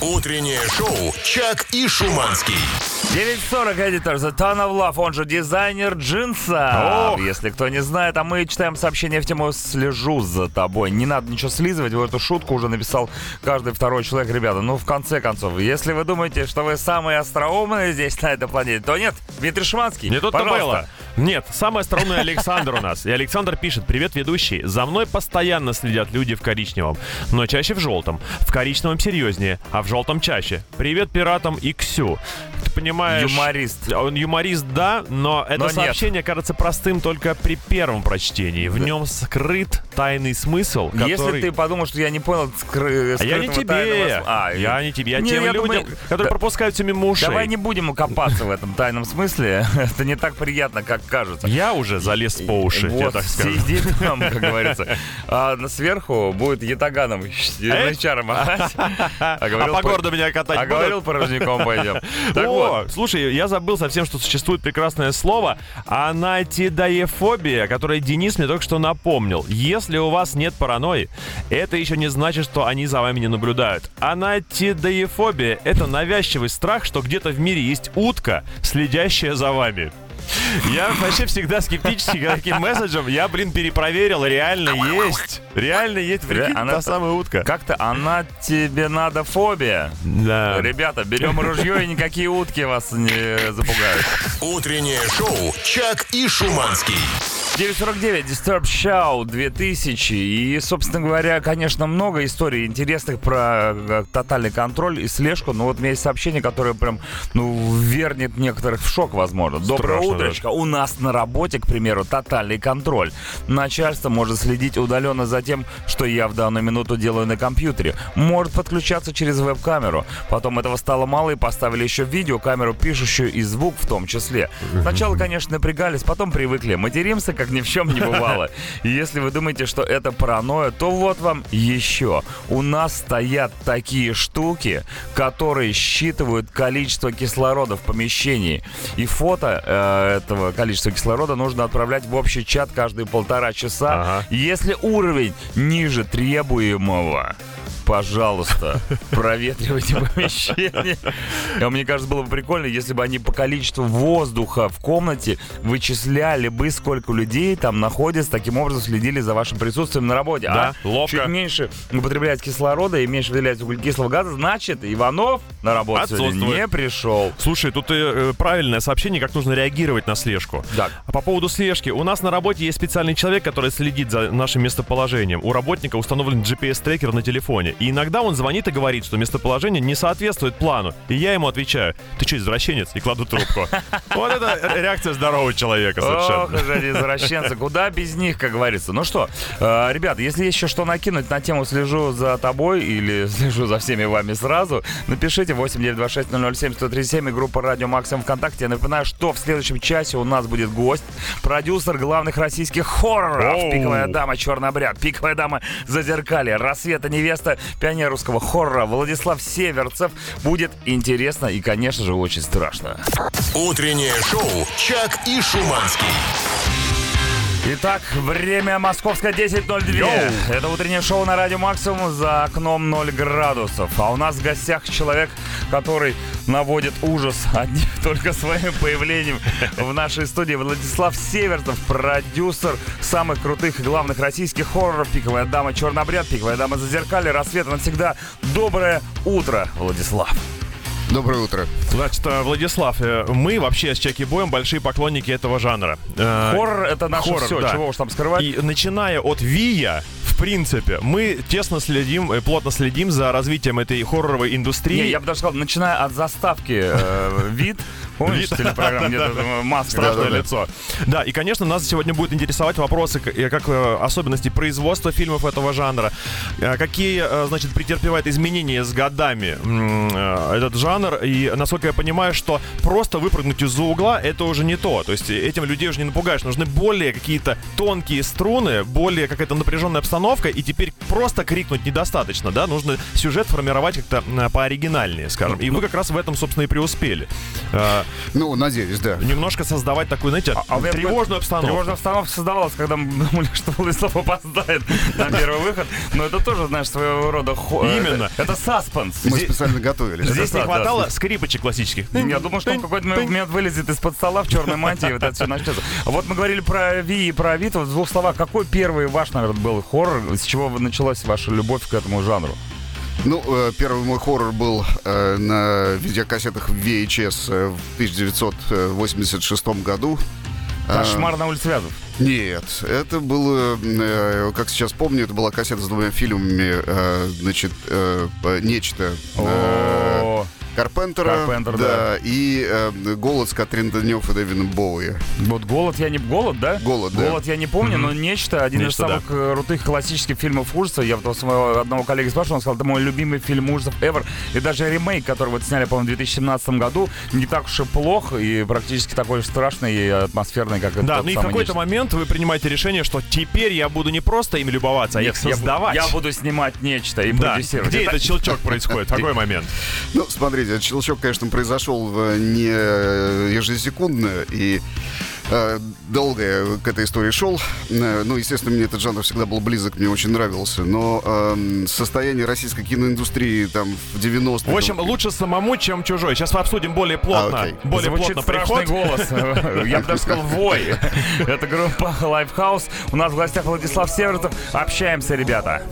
Speaker 3: Утреннее шоу «Чак и Шуманский».
Speaker 1: 9.40 эдитор The Ton of Love, он же дизайнер джинса.
Speaker 2: Ох.
Speaker 1: Если кто не знает, а мы читаем сообщение в тему «Слежу за тобой». Не надо ничего слизывать, вот эту шутку уже написал каждый второй человек. Ребята, ну в конце концов, если вы думаете, что вы самые остроумные здесь на этой планете, то нет, Дмитрий Шиманский,
Speaker 2: Не тут-то было. Нет, самый остроумный Александр у нас. И Александр пишет, привет, ведущий. За мной постоянно следят люди в коричневом, но чаще в желтом. В коричневом серьезнее, а в желтом чаще. Привет пиратам и Ксю. Понимаешь...
Speaker 1: Юморист.
Speaker 2: Он юморист, да, но это
Speaker 1: Но нет.
Speaker 2: сообщение кажется простым только при первом прочтении. В нем скрыт тайный смысл, который...
Speaker 1: Если ты подумал, что я не понял скры-
Speaker 2: А я не
Speaker 1: тайного
Speaker 2: тебе.
Speaker 1: смысла- А,
Speaker 2: я не тебе. Я
Speaker 1: Не,
Speaker 2: тем
Speaker 1: я
Speaker 2: людям,
Speaker 1: думаю,
Speaker 2: которые
Speaker 1: да-
Speaker 2: пропускают все мимо ушей.
Speaker 1: Давай не будем копаться в этом тайном смысле. Это не так приятно, как кажется.
Speaker 2: Я уже залез по уши, я
Speaker 1: Вот,
Speaker 2: так скажу.
Speaker 1: сидит там, как говорится. А сверху будет ятаганом янычаром махать. А
Speaker 2: А по городу меня катать
Speaker 1: А говорил, порожняком пойдем. Так
Speaker 2: О, слушай, я забыл совсем, что существует прекрасное слово анатидаефобия, которое Денис мне только что напомнил. Если у вас нет паранойи, это еще не значит, что они за вами не наблюдают. Анатидаефобия — это навязчивый страх, что где-то в мире есть утка, следящая за вами. Я вообще всегда скептически к таким месседжам. Я, блин, перепроверил, реально есть. Реально есть, прикинь,
Speaker 1: она-
Speaker 2: та самая утка.
Speaker 1: как-то она тебе надо фобия.
Speaker 2: Да.
Speaker 1: Ребята, берем ружье, и никакие утки вас не запугают.
Speaker 3: Утреннее шоу «Чак и Шуманский».
Speaker 1: 949 Disturb Show 2000. И, собственно говоря, конечно, много историй интересных про э, тотальный контроль и слежку. Но вот у меня есть сообщение, которое прям, ну, вернет некоторых в шок, возможно. Доброе утречко. У нас на работе, к примеру, тотальный контроль. Начальство может следить удаленно за тем, что я в данную минуту делаю на компьютере. Может подключаться через веб-камеру. Потом этого стало мало и поставили еще видеокамеру, пишущую и звук в том числе. Сначала, конечно, напрягались, потом привыкли. Материмся, как ни в чем не бывало. И если вы думаете, что это паранойя, то вот вам еще. У нас стоят такие штуки, которые считывают количество кислорода в помещении. И фото э, этого количества кислорода нужно отправлять в общий чат каждые полтора часа.
Speaker 2: Ага.
Speaker 1: Если уровень ниже требуемого, пожалуйста, проветривайте помещение. А Мне кажется, было бы прикольно, если бы они по количеству воздуха в комнате вычисляли бы, сколько людей там находится, таким образом следили за вашим присутствием на работе.
Speaker 2: Да,
Speaker 1: а?
Speaker 2: ловко.
Speaker 1: Чуть меньше употребляется кислорода и меньше выделяется углекислого газа, значит, Иванов на работу сегодня не пришел.
Speaker 2: Слушай, тут э, правильное сообщение, как нужно реагировать на слежку.
Speaker 1: Так.
Speaker 2: А По поводу слежки. У нас на работе есть специальный человек, который следит за нашим местоположением. У работника установлен GPS-трекер на телефоне. И иногда он звонит и говорит, что местоположение не соответствует плану. И я ему отвечаю, ты что, извращенец? И кладу трубку. Вот это реакция здорового человека
Speaker 1: Ох,
Speaker 2: совершенно.
Speaker 1: уж эти извращенцы, куда без них, как говорится. Ну что, э, ребят, если есть еще что накинуть на тему «Слежу за тобой» или «Слежу за всеми вами сразу», напишите 8926-007-137 и группа «Радио Максим ВКонтакте». Я напоминаю, что в следующем часе у нас будет гость, продюсер главных российских хорроров. «Пиковая дама. Черный обряд», «Пиковая дама. Зазеркалье», «Рассвета невеста», пионер русского хоррора Владислав Северцев. Будет интересно и, конечно же, очень страшно.
Speaker 3: Утреннее шоу «Чак и Шуманский».
Speaker 1: Итак, время московское 10.02. Это утреннее шоу на Радио Максимум за окном 0 градусов. А у нас в гостях человек, который наводит ужас одним только своим появлением в нашей студии. Владислав Северцев, продюсер самых крутых и главных российских хорроров. Пиковая дама, черный обряд, пиковая дама зазеркалье, рассвет навсегда. Доброе утро, Владислав.
Speaker 5: Доброе утро.
Speaker 2: Значит, э, Владислав, э, мы вообще с Чеки Боем большие поклонники этого жанра. Э,
Speaker 1: Хоррор — это наше
Speaker 2: хоррор,
Speaker 1: все,
Speaker 2: да.
Speaker 1: чего уж там скрывать.
Speaker 2: И начиная от Вия, в принципе, мы тесно следим, плотно следим за развитием этой хорроровой индустрии.
Speaker 1: Не, я бы даже сказал, начиная от заставки э, «Вид», помнишь,
Speaker 2: Вид.
Speaker 1: телепрограмма, где маска.
Speaker 2: Страшное лицо. Да, и, конечно, нас сегодня будут интересовать вопросы, э, как э, особенности производства фильмов этого жанра, э, какие, значит, претерпевает изменения с годами этот жанр, и, насколько я понимаю, что просто выпрыгнуть из-за угла — это уже не то. То есть этим людей уже не напугаешь. Нужны более какие-то тонкие струны, более какая-то напряженная обстановка, и теперь просто крикнуть недостаточно, да? Нужно сюжет формировать как-то пооригинальнее, скажем. И вы как раз в этом, собственно, и преуспели. Э,
Speaker 5: Ну, надеюсь, да.
Speaker 2: немножко создавать такую, знаете,
Speaker 1: А вы-
Speaker 2: тревожную обстановку.
Speaker 1: Тревожная обстановка создавалась, когда мы думали, что Владислав опоздает на первый выход. Но это тоже, знаешь, своего рода... хо-
Speaker 2: Именно.
Speaker 1: Это, саспенс.
Speaker 5: Мы
Speaker 1: Здесь-
Speaker 5: специально готовились.
Speaker 2: Здесь не хватало
Speaker 1: да.
Speaker 2: скрипочек классических.
Speaker 1: Я думал, что он какой-то момент вылезет из-под стола в черной мантии, и вот это все начнется. А Вот мы говорили про Ви и про Авито. В двух словах, какой первый ваш, наверное, был хоррор? С чего вы- началась ваша любовь к этому жанру?
Speaker 5: Ну, э, первый мой хоррор был э, на видеокассетах VHS э, в 1986 году. А,
Speaker 1: Кошмар на улице Вязов.
Speaker 5: Нет, это было, как сейчас помню, это была кассета с двумя фильмами, значит, нечто. э,
Speaker 1: О,
Speaker 5: Карпентера,
Speaker 1: Карпентер,
Speaker 5: да, и э, «Голод» с Катрин Денев и Дэвином Боуи.
Speaker 1: Вот голод я не голод, да?
Speaker 5: «Голод», да.
Speaker 1: Голод я не помню, но нечто один
Speaker 2: Нечто,
Speaker 1: из самых э, крутых классических фильмов ужасов. Я вот у своего одного коллеги спрашивал, он сказал, это мой любимый фильм ужасов ever. И даже ремейк, который вот сняли, по-моему, в 2017 году, не так уж и плох и практически такой же страшный и атмосферный, как
Speaker 2: Да, ну и в какой-то
Speaker 1: «Нечто».
Speaker 2: момент вы принимаете решение, что теперь я буду не просто им любоваться, а
Speaker 1: Нет,
Speaker 2: их
Speaker 1: я бу-
Speaker 2: создавать.
Speaker 1: Я буду снимать нечто и
Speaker 2: Да,
Speaker 1: продюсировать.
Speaker 2: где
Speaker 1: Это-
Speaker 2: этот щелчок происходит? В какой момент?
Speaker 5: Ну, смотрите, этот щелчок, конечно, произошел э, не э, ежесекундно и э, долго я к этой истории шел. Э, Ну, естественно, мне этот жанр всегда был близок, мне очень нравился. Но эм, состояние российской киноиндустрии там в 90-е...
Speaker 2: В общем, лучше самому, чем чужой. Сейчас мы обсудим более плотно.
Speaker 5: А, окей.
Speaker 2: более
Speaker 1: Звучит
Speaker 2: плотно приход.
Speaker 1: голос. Я бы даже сказал вой. Это группа Lifehouse. У нас в гостях Владислав Северцев. Общаемся, ребята.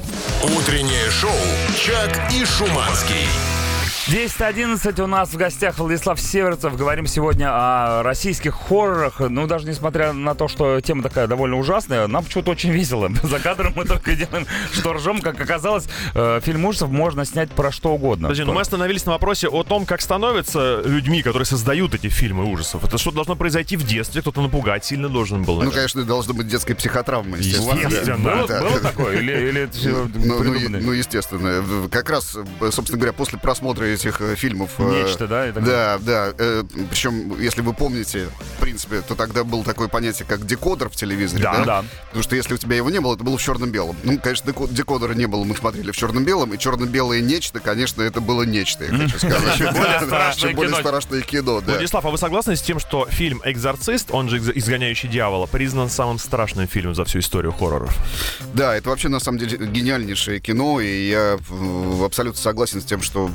Speaker 3: Утреннее шоу «Чак и Шуманский».
Speaker 1: 10.11 у нас в гостях Владислав Северцев. Говорим сегодня о российских хоррорах. Ну, даже несмотря на то, что тема такая довольно ужасная, нам почему-то очень весело. За кадром мы только делаем, что ржем. Как оказалось, э, фильм ужасов можно снять про что угодно.
Speaker 2: Подожди, ну мы остановились на вопросе о том, как становятся людьми, которые создают эти фильмы ужасов. Это что должно произойти в детстве? Кто-то напугать сильно должен был.
Speaker 5: Ну, конечно, должна быть детская психотравма, естественно.
Speaker 2: Естественно.
Speaker 1: Было,
Speaker 5: Да.
Speaker 1: было такое? Или, или
Speaker 5: Ну, ну, ну, естественно. Как раз, собственно говоря, после просмотра этих э, фильмов... э,
Speaker 1: Нечто, да? так
Speaker 5: Да, да. э, Причем, если вы помните, в принципе, то тогда было такое понятие, как декодер в телевизоре.
Speaker 1: Да,
Speaker 5: Да,
Speaker 1: да.
Speaker 5: Потому что если у тебя его не было, это было в черно-белом. Ну, конечно, деко- декодера не было, мы смотрели в черно-белом, и черно-белое нечто, конечно, это было нечто, я хочу сказать.
Speaker 1: Более страшное кино.
Speaker 5: да.
Speaker 2: Владислав, а вы согласны с тем, что фильм «Экзорцист», он же «Изг- «Изгоняющий дьявола», признан самым страшным фильмом за всю историю хорроров?
Speaker 5: Да, это вообще на самом деле гениальнейшее кино, и я абсолютно согласен с тем, что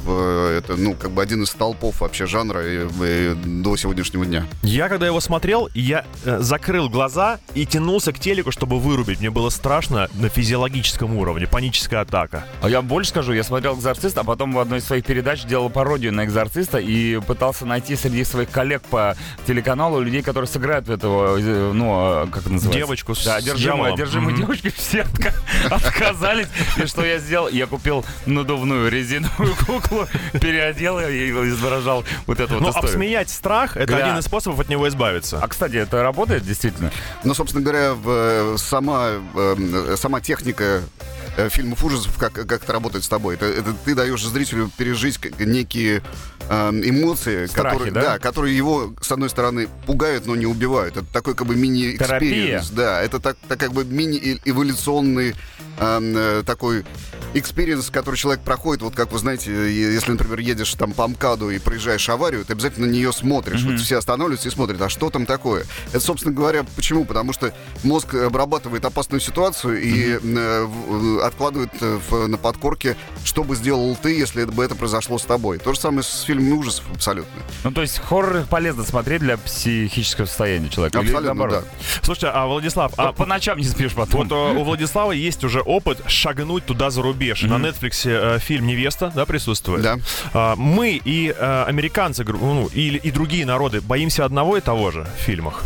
Speaker 5: это, ну, как бы один из столпов вообще жанра и- и до сегодняшнего дня.
Speaker 2: Я, когда его смотрел, я э, закрыл глаза и тянулся к телеку, чтобы вырубить. Мне было страшно на физиологическом уровне, паническая атака.
Speaker 1: А я больше скажу, я смотрел «Экзорциста», а потом в одной из своих передач делал пародию на «Экзорциста» и пытался найти среди своих коллег по телеканалу людей, которые сыграют в этого, э, ну, э, как это называется?
Speaker 2: Девочку с-
Speaker 1: Да, одержимую, одержимую
Speaker 2: Мгм.
Speaker 1: девочку, все отка- отказались. И что я сделал? Я купил надувную резиновую куклу, переодел и изображал вот эту
Speaker 2: Но
Speaker 1: вот историю.
Speaker 2: обсмеять страх — это один из способов от него избавиться.
Speaker 1: А, кстати, это работает действительно?
Speaker 5: Но, собственно говоря, в, сама, э, сама техника э, фильмов ужасов, как, как это работает с тобой. Это, это ты даешь зрителю пережить некие э, эмоции,
Speaker 1: Страхи,
Speaker 5: которые,
Speaker 1: да?
Speaker 5: которые его, с одной стороны, пугают, но не убивают. Это такой как бы мини- experience. Да, это так, так как бы мини-эволюционный э, э, такой experience, который человек проходит, вот как вы знаете, если, например, едешь там по МКАДу и проезжаешь аварию, ты обязательно на нее смотришь. Вот все останавливаются и смотрят, а что там такое? Это, собственно говоря, почему? Потому что мозг обрабатывает опасную ситуацию и э, откладывает э, в- на подкорке, что бы сделал ты, если бы это произошло с тобой. То же самое с фильмами ужасов абсолютно.
Speaker 1: Ну, то есть хоррор полезно смотреть для психического состояния человека.
Speaker 5: Абсолютно,
Speaker 1: наоборот?
Speaker 5: да.
Speaker 2: Слушайте, а Владислав, а
Speaker 1: по ночам не спишь потом.
Speaker 2: Вот у Владислава есть уже опыт шагнуть туда за рубеж. На Netflix э, фильм «Невеста» да, присутствует.
Speaker 5: Да.
Speaker 2: А, мы и э, американцы, ну, или и другие народы боимся одного и того же в фильмах.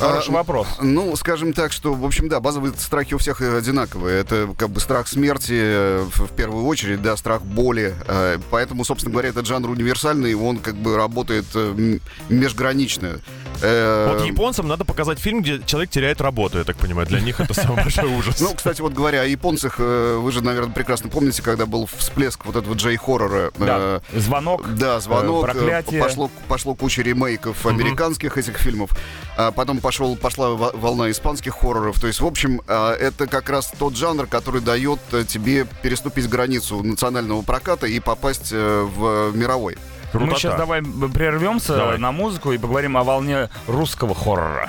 Speaker 1: Хороший
Speaker 5: А,
Speaker 1: вопрос.
Speaker 5: Ну, скажем так, что, в общем, да, базовые страхи у всех э, одинаковые. Это как бы страх смерти э, в, первую очередь, да, страх боли. Э, Поэтому, собственно говоря, этот жанр универсальный, он как бы работает э, межгранично. Э,
Speaker 2: Вот японцам надо показать фильм, где человек теряет работу, я так понимаю. Для них это самый большой ужас.
Speaker 5: Ну, кстати, вот говоря о японцах, э, вы же, наверное, прекрасно помните, когда был всплеск вот этого Джей-хоррора.
Speaker 1: Да.
Speaker 5: э,
Speaker 1: Звонок.
Speaker 5: Да, звонок.
Speaker 1: э,
Speaker 5: э,
Speaker 1: проклятие.
Speaker 5: Пошло, пошло куча ремейков американских этих фильмов. А потом пошел, пошла во- волна испанских хорроров. То есть, в общем, а, это как раз тот жанр, который дает тебе переступить границу национального проката и попасть в мировой.
Speaker 1: Мы
Speaker 2: Крутота.
Speaker 1: сейчас давай прервемся
Speaker 2: Давай.
Speaker 1: на музыку и поговорим о волне русского хоррора.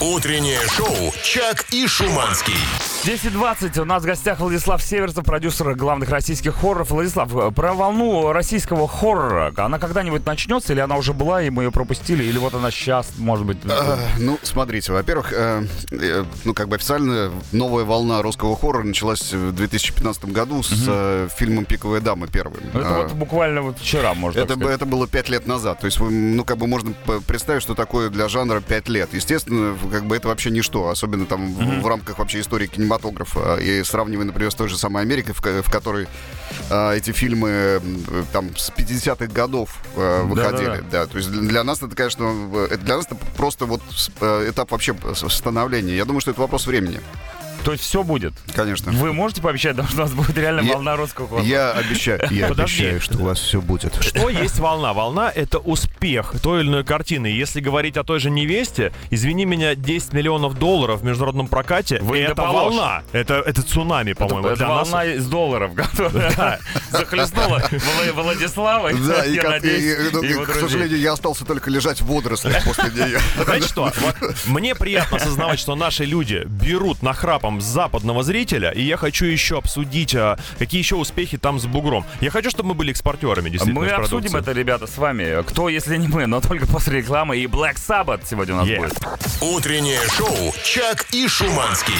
Speaker 3: Утреннее шоу «Чак и Шуманский».
Speaker 1: 10.20. У нас в гостях Владислав Северцев, продюсер главных российских хорроров. Владислав, э, про волну российского хоррора, она когда-нибудь начнется, или она уже была, и мы ее пропустили, или вот она сейчас, может быть...
Speaker 5: А, Ну, смотрите, во-первых, э, э, ну, как бы официально новая волна русского хоррора началась в 2015 году с э, фильмом «Пиковая дама» первым.
Speaker 1: Это
Speaker 5: А,
Speaker 1: вот буквально вот вчера, можно
Speaker 5: Это, это было пять лет назад. То есть, ну, как бы можно представить, что такое для жанра пять лет. Естественно, как бы это вообще ничто, особенно там в- в, рамках вообще истории кинематографа. И сравнивая, например, с той же самой Америкой, в, в которой а, эти фильмы м, там с 50-х годов выходили.
Speaker 1: Да-да-да.
Speaker 5: Да, то есть для нас это, конечно, для нас это просто вот э, этап вообще становления. Я думаю, что это вопрос времени,
Speaker 1: То есть все будет.
Speaker 5: конечно.
Speaker 1: Вы можете пообещать, потому что у нас будет реально
Speaker 5: Я-
Speaker 1: волна русского хоррора?
Speaker 5: Я обещаю, я
Speaker 2: Подожди.
Speaker 5: обещаю, что у вас все будет.
Speaker 2: Что есть волна? Волна — это успех той или иной картины. Если говорить о той же «Невесте», извини меня, 10 миллионов долларов в международном прокате
Speaker 1: Вы
Speaker 2: это
Speaker 1: доположь.
Speaker 2: волна. Это, это цунами, по-моему.
Speaker 1: Это
Speaker 2: нас.
Speaker 1: волна из долларов, которая захлестнула Вла- Владислава.
Speaker 5: Да, и, ну, к сожалению, я остался только лежать в водорослях после нее.
Speaker 2: Знаете что? Мне приятно осознавать, что наши люди берут западного зрителя, и я хочу еще обсудить, а, какие еще успехи там с бугром. Я хочу, чтобы мы были экспортерами, действительно,
Speaker 1: Мы обсудим
Speaker 2: продукции.
Speaker 1: это, ребята, с вами. Кто, если не мы, но только после рекламы. И Black Sabbath сегодня у нас
Speaker 2: Yeah.
Speaker 1: будет.
Speaker 3: Утреннее шоу «Чак и Шуманский».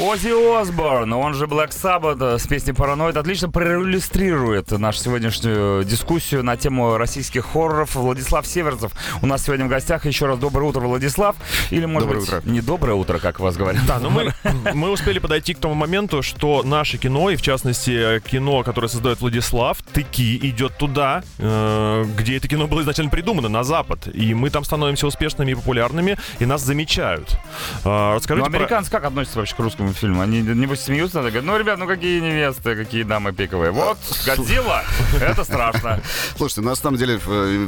Speaker 1: Оззи Осборн, он же Black Sabbath э, с песней «Параноид» отлично проиллюстрирует нашу сегодняшнюю дискуссию на тему российских хорроров. Владислав Северцев у нас сегодня в гостях. Еще раз доброе утро, Владислав. Или, может
Speaker 5: Доброе
Speaker 1: быть,
Speaker 5: утро.
Speaker 1: не доброе утро, как вас говорят.
Speaker 2: Да, но мы, мы успели подойти к тому моменту, что наше кино, и в частности э, кино, которое создает Владислав, Тыки, идет туда, э, где это кино было изначально придумано, на Запад. И мы там становимся успешными и популярными, и нас замечают. Э, расскажите
Speaker 1: Ну,
Speaker 2: про-
Speaker 1: американцы как относятся вообще к русскому фильму? Они, небось, смеются, говорят, ну, ребят, ну какие невесты, какие дамы пиковые. Вот, Годзилла, это страшно.
Speaker 5: Слушайте, на самом деле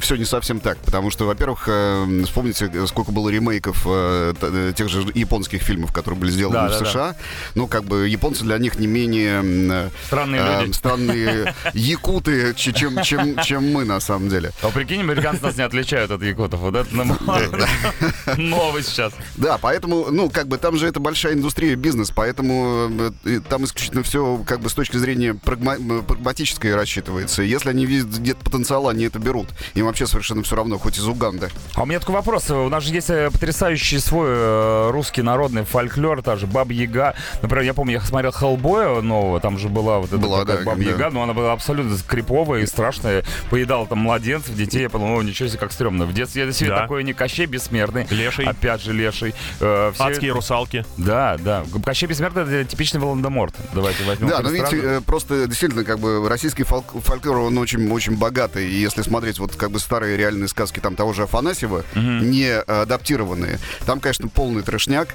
Speaker 5: все не совсем так, потому что, во-первых, э, вспомните, э, сколько было ремейков э, э, тех же японских фильмов, которые были сделаны
Speaker 1: Да,
Speaker 5: в
Speaker 1: да, да.
Speaker 5: США. Ну, как бы японцы для них не менее
Speaker 1: Странные
Speaker 5: э,
Speaker 1: люди.
Speaker 5: странные якуты, чем, чем, чем мы на самом деле.
Speaker 1: А прикинь, американцы нас не отличают от якутов. Вот это новость сейчас.
Speaker 5: Да, поэтому, ну, как бы там же это большая индустрия, бизнес, поэтому э, там исключительно все как бы с точки зрения прагматической рассчитывается. Если они видят где-то потенциал, они это берут. Им вообще совершенно все равно, хоть из Уганды.
Speaker 1: А у меня такой вопрос. У нас же есть э, потрясающий свой э, русский народный фольклор, та же Баба Яга. Например, я помню, я смотрел Хеллбоя нового, там же была вот эта
Speaker 5: Была, да,
Speaker 1: Баба
Speaker 5: да.
Speaker 1: Яга, но она была абсолютно криповая и страшная. Поедала там младенцев, детей. Я подумал, о, ничего себе, как стрёмно. В детстве я себе
Speaker 2: Да.
Speaker 1: такой не Кощей Бессмертный.
Speaker 2: Леший.
Speaker 1: Опять же, Леший. Э, все-
Speaker 2: Адские русалки.
Speaker 1: Да, да. Кощей Бессмертный — это типичный Волан-де-Морт. Давайте возьмем.
Speaker 5: Да, но
Speaker 1: перестраду.
Speaker 5: видите, э, просто действительно, как бы российский фольклор, он очень, очень богатый. И если смотреть вот как бы старые реальные сказки там того же Афанасьева, не адаптированные, там, конечно, полный трешняк.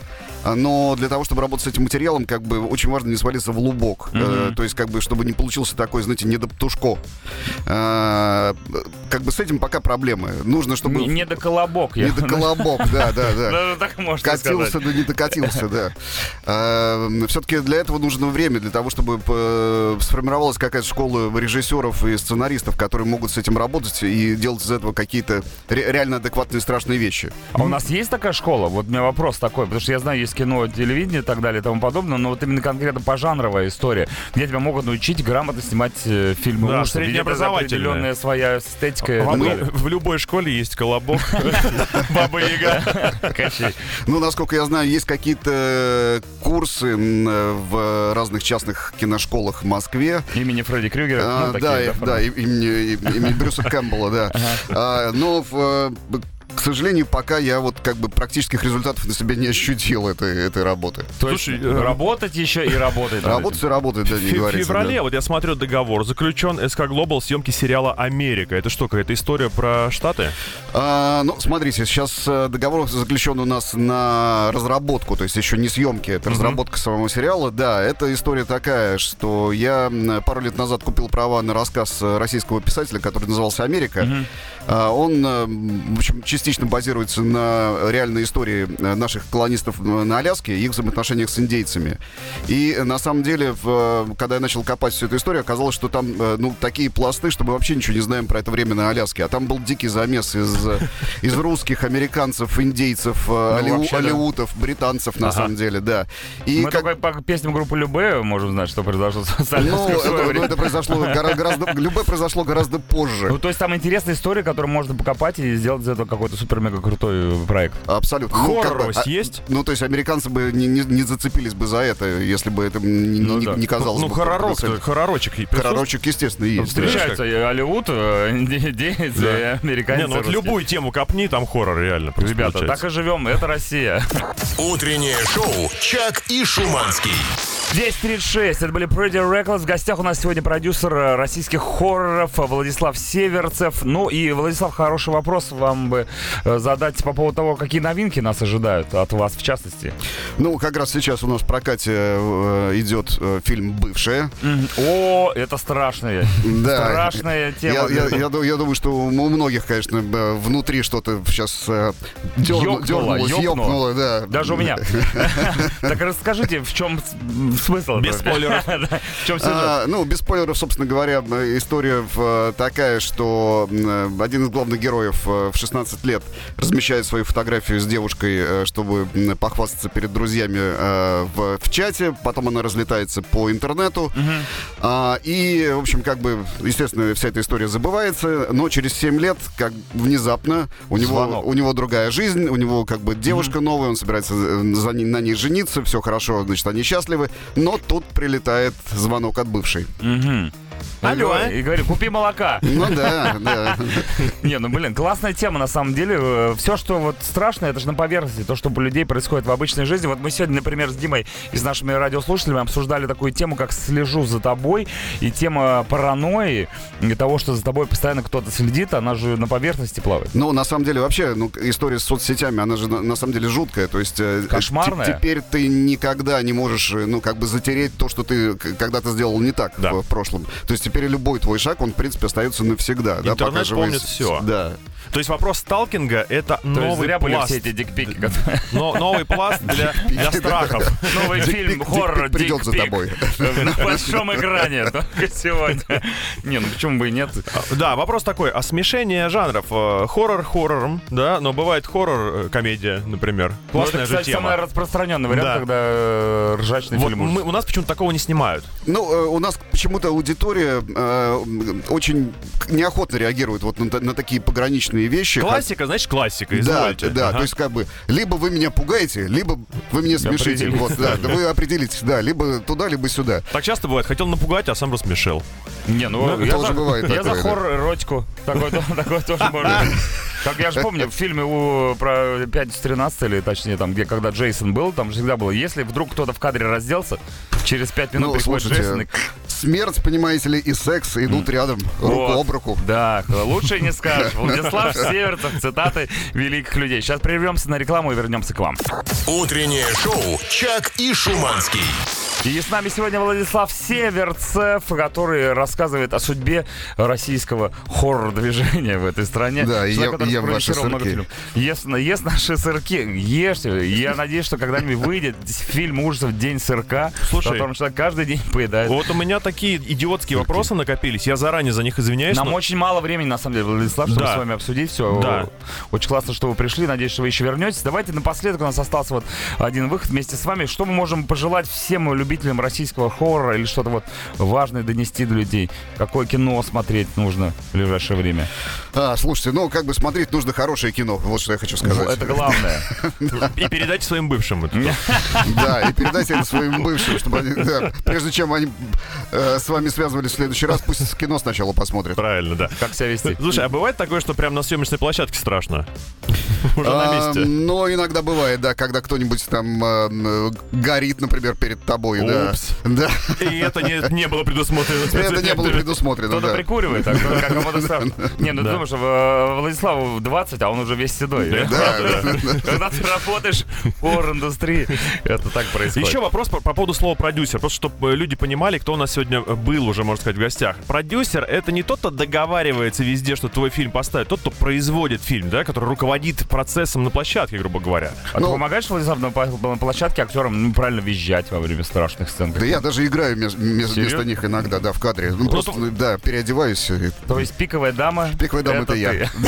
Speaker 5: А, Но для того, чтобы работать с этим материалом, как бы очень важно не свалиться в лубок. Э, То есть, как бы, чтобы не получился такой, знаете, недоптушко. Э, как бы с этим пока проблемы. Нужно, чтобы...
Speaker 1: Не, не до колобок.
Speaker 5: Не до колобок, да, да, да.
Speaker 1: Даже так можно
Speaker 5: Катился, да не докатился, да. Все-таки для этого нужно время, для того, чтобы э, сформировалась какая-то школа режиссеров и сценаристов, которые могут с этим работать и делать из этого какие-то ре- реально адекватные страшные вещи.
Speaker 1: А у нас есть такая школа? Вот у меня вопрос такой, потому что я знаю, есть кино, телевидение и так далее и тому подобное, но вот именно конкретно пожанровая история, где тебя могут научить грамотно снимать э, фильмы
Speaker 2: Да,
Speaker 1: ужасов. Ведь это определенная своя эстетика. и
Speaker 2: В,
Speaker 1: так далее.
Speaker 2: в любой школе есть колобок, баба Яга.
Speaker 1: Кощей.
Speaker 5: Ну, насколько я знаю, есть какие-то курсы м, э, в разных частных киношколах в Москве.
Speaker 1: Имени Фредди Крюгера.
Speaker 5: А,
Speaker 1: ну, такие,
Speaker 5: да, и-
Speaker 1: формы.
Speaker 5: да, и- имени, и- имени Брюса Кэмпбелла, да. А, но, в, э, к сожалению, пока я вот как бы практических результатов на себе не ощутил этой, этой работы.
Speaker 1: То есть
Speaker 2: Слушай, э,
Speaker 1: работать еще и работать.
Speaker 5: Работать и работать, да, не
Speaker 2: В
Speaker 5: говорится.
Speaker 2: феврале,
Speaker 5: да.
Speaker 2: вот я смотрю договор, заключен СК Глобал съемки сериала «Америка». Это что, какая-то история про Штаты?
Speaker 5: А, ну, смотрите, сейчас э, договор заключен у нас на разработку, то есть еще не съемки, это разработка самого сериала. Да, это история такая, что я пару лет назад купил права на рассказ э, российского писателя, который назывался «Америка». А, Он, в общем, частично базируется на реальной истории э, наших колонистов э, на Аляске и их взаимоотношениях с индейцами. И э, на самом деле, в, когда я начал копать всю эту историю, оказалось, что там ну, такие пласты, что мы вообще ничего не знаем про это время на Аляске. А там был дикий замес из, из русских, американцев, индейцев, алиу-
Speaker 1: Ну, да.
Speaker 5: алиутов, британцев, на
Speaker 1: Ага.
Speaker 5: самом деле, да. И
Speaker 1: Мы
Speaker 5: как-
Speaker 1: только по песням группы Любе можем знать, что произошло с
Speaker 5: ну,
Speaker 1: Аляской
Speaker 5: это, ну,
Speaker 1: время.
Speaker 5: это произошло гора- гораздо... Любое произошло гораздо позже.
Speaker 1: Ну, то есть там интересная история, которую можно покопать и сделать из этого какой-то супер-мега крутой проект.
Speaker 5: Абсолютно. Ну, как бы,
Speaker 2: Хорроровость
Speaker 5: а-
Speaker 2: есть?
Speaker 5: Ну, то есть американцы бы не, не- не зацепились бы за это, если бы это не,
Speaker 1: Ну
Speaker 5: не-
Speaker 1: да.
Speaker 5: не казалось
Speaker 2: Ну,
Speaker 5: бы.
Speaker 2: хоророк,
Speaker 5: потенциально.
Speaker 2: хоророчек.
Speaker 5: Хоророчек, естественно, есть. да.
Speaker 1: Алиут, э, индейцы, и американцы.
Speaker 2: Не, ну вот любую тему копни, там хоррор реально.
Speaker 1: Ребята,
Speaker 2: получается.
Speaker 1: так и живем, это Россия.
Speaker 3: Утреннее шоу «Чак и Шуманский».
Speaker 1: 10.36, это были Pretty Reckless. В гостях у нас сегодня продюсер э, российских хорроров Владислав Северцев. Ну и, Владислав, хороший вопрос вам бы э, задать по поводу того, какие новинки нас ожидают от вас, в частности.
Speaker 5: Ну, как раз сейчас у нас в прокате э, идет фильм «Бывшая».
Speaker 1: О, это страшная,
Speaker 5: Да.
Speaker 1: страшная тема.
Speaker 5: Я, я- я я думаю, что у многих, конечно, внутри что-то сейчас дернулось,
Speaker 1: ёкнуло.
Speaker 5: ёкнуло, да.
Speaker 1: Даже у меня. Так расскажите, в чем смысл?
Speaker 2: Без спойлеров.
Speaker 1: В чем сюжет?
Speaker 5: А, ну, без спойлеров, собственно говоря, история э, такая, что э, один из главных героев э, в 16 лет размещает свою фотографию с девушкой, чтобы похвастаться перед друзьями в, в чате. Потом она разлетается по интернету. А, и, в общем, как бы, естественно, вся эта история забывается. Но через 7 лет, как внезапно, у него,
Speaker 1: Звонок.
Speaker 5: у него другая жизнь, у него как бы девушка новая, он собирается за ней- на ней жениться, все хорошо, значит, они счастливы. Но тут прилетает звонок от бывшей.
Speaker 1: Мгм.
Speaker 2: Алло, а?
Speaker 1: И говорю, купи молока.
Speaker 5: Ну да, да.
Speaker 1: Не, ну блин, классная тема на самом деле. Все, что вот страшное, это же на поверхности. То, что у людей происходит в обычной жизни. Вот мы сегодня, например, с Димой и с нашими радиослушателями обсуждали такую тему, как «Слежу за тобой». И тема паранойи, и того, что за тобой постоянно кто-то следит, она же на поверхности плавает.
Speaker 5: Ну, на самом деле, вообще, ну, история с соцсетями, она же на, на самом деле жуткая. То есть... э,
Speaker 1: Кошмарная.
Speaker 5: те- Теперь ты никогда не можешь, э, ну, как бы затереть то, что ты когда-то сделал не так
Speaker 2: Да.
Speaker 5: в, в прошлом. То есть теперь любой твой шаг, он, в принципе, остается навсегда. да,
Speaker 2: Интернет
Speaker 5: пока живой
Speaker 2: помнит всё.
Speaker 5: Да.
Speaker 2: То есть вопрос сталкинга — это
Speaker 1: То есть
Speaker 2: новый
Speaker 1: зря были
Speaker 2: пласт.
Speaker 1: все эти дикпики.
Speaker 2: Но- новый пласт для, для страхов.
Speaker 1: Новый
Speaker 5: Дикпик-
Speaker 1: фильм
Speaker 5: дикпик
Speaker 1: хоррор
Speaker 5: придет за тобой.
Speaker 1: На большом экране только сегодня. Не, ну почему бы и нет?
Speaker 2: Да, вопрос такой, а смешение жанров, э, хоррор хоррором, да, но бывает хоррор, э, например.
Speaker 1: Ну, это,
Speaker 2: Классная же
Speaker 1: кстати, самый
Speaker 2: тема.
Speaker 1: распространенный вариант,
Speaker 2: Да.
Speaker 1: когда э, ржачный
Speaker 2: Вот
Speaker 1: фильм
Speaker 2: у нас почему-то такого не снимают.
Speaker 5: Ну, у нас почему-то аудитория э, м, очень неохотно реагирует вот на, на такие пограничные вещи.
Speaker 2: Классика, значит, классика,
Speaker 5: Да,
Speaker 2: извольте.
Speaker 5: да,
Speaker 2: Ага.
Speaker 5: то есть как бы либо вы меня пугаете, либо вы меня смешите. Вот, да, да, вы определитесь, да, либо туда, либо сюда.
Speaker 2: Так часто бывает, хотел напугать, а сам рассмешил.
Speaker 1: Не, ну,
Speaker 5: Ну,
Speaker 1: я
Speaker 5: тоже
Speaker 1: за,
Speaker 5: бывает
Speaker 1: я
Speaker 5: такое,
Speaker 1: за
Speaker 5: да.
Speaker 1: хоррор эротику. Такое, то- такое тоже можно. быть. Как я же помню, в фильме у, про «Пятницу 13 или точнее там, где когда Джейсон был, там же всегда было, если вдруг кто-то в кадре разделся, через пять минут
Speaker 5: Ну,
Speaker 1: приходит
Speaker 5: слушайте,
Speaker 1: Джейсон и...
Speaker 5: Смерть, понимаете ли, и секс идут рядом, руку
Speaker 1: Вот.
Speaker 5: об руку.
Speaker 1: Да, лучше не скажешь. Владислав Северцев, цитаты великих людей. Сейчас прервемся на рекламу и вернемся к вам.
Speaker 3: Утреннее шоу «Чак и Шуманский».
Speaker 1: И с нами сегодня Владислав Северцев, который рассказывает о судьбе российского хоррор-движения в этой стране.
Speaker 5: Да,
Speaker 1: Человек,
Speaker 5: я-
Speaker 1: который
Speaker 5: я ваши сырки.
Speaker 1: Ест, ест наши сырки, ешьте. Я надеюсь, что когда-нибудь выйдет фильм ужасов «День сырка»,
Speaker 2: Слушай.
Speaker 1: в котором человек каждый день поедает.
Speaker 2: Вот у меня такие идиотские вопросы накопились. Я заранее за них извиняюсь.
Speaker 1: Нам
Speaker 2: но-
Speaker 1: очень мало времени, на самом деле, Владислав, чтобы
Speaker 2: Да.
Speaker 1: с вами обсудить все.
Speaker 2: Да.
Speaker 1: Очень классно, что вы пришли. Надеюсь, что вы еще вернетесь. Давайте напоследок, у нас остался вот один выход вместе с вами. Что мы можем пожелать всем любителям российского хоррора или что-то вот важное донести до людей? Какое кино смотреть нужно в ближайшее время?
Speaker 5: А, слушайте, ну, как бы смотреть нужно хорошее кино. Вот что я хочу сказать.
Speaker 1: Это главное.
Speaker 2: И передайте своим бывшим. это.
Speaker 5: Да, и передайте это своим бывшим, чтобы они, прежде чем они э, с вами связывались в следующий раз, пусть кино сначала посмотрят.
Speaker 2: Правильно, да.
Speaker 1: Как себя вести?
Speaker 2: Слушай, а бывает такое, что прям на съемочной площадке страшно? Уже на месте.
Speaker 5: Но иногда бывает, да, когда кто-нибудь там э, горит, например, перед тобой, да.
Speaker 2: Упс.
Speaker 5: Да,
Speaker 2: И это не, не было предусмотрено.
Speaker 5: это не было предусмотрено,
Speaker 1: Кто-то
Speaker 5: да.
Speaker 1: прикуривает, а кто-то как страшно. Не, ну ты
Speaker 2: Да.
Speaker 1: думаешь, э, Владиславу 20, а он уже весь седой.
Speaker 2: Да.
Speaker 5: Да,
Speaker 1: Когда ты работаешь в хоррор-индустрии, это так происходит.
Speaker 2: Еще вопрос по, по поводу слова продюсер, просто чтобы люди понимали, кто у нас сегодня был уже, можно сказать, в гостях. Продюсер — это не тот, кто договаривается везде, что твой фильм поставят, тот, кто производит фильм, да, который руководит процессом на площадке, грубо говоря.
Speaker 1: А ты
Speaker 5: Ну-
Speaker 1: помогаешь, Владислав, на, площадке актерам ну, правильно визжать во время страшных сцен?
Speaker 5: Да я даже играю вместо них иногда, да, в кадре. Ну, просто, да, переодеваюсь. и-
Speaker 1: То есть пиковая дама...
Speaker 5: Пиковая дама — это я.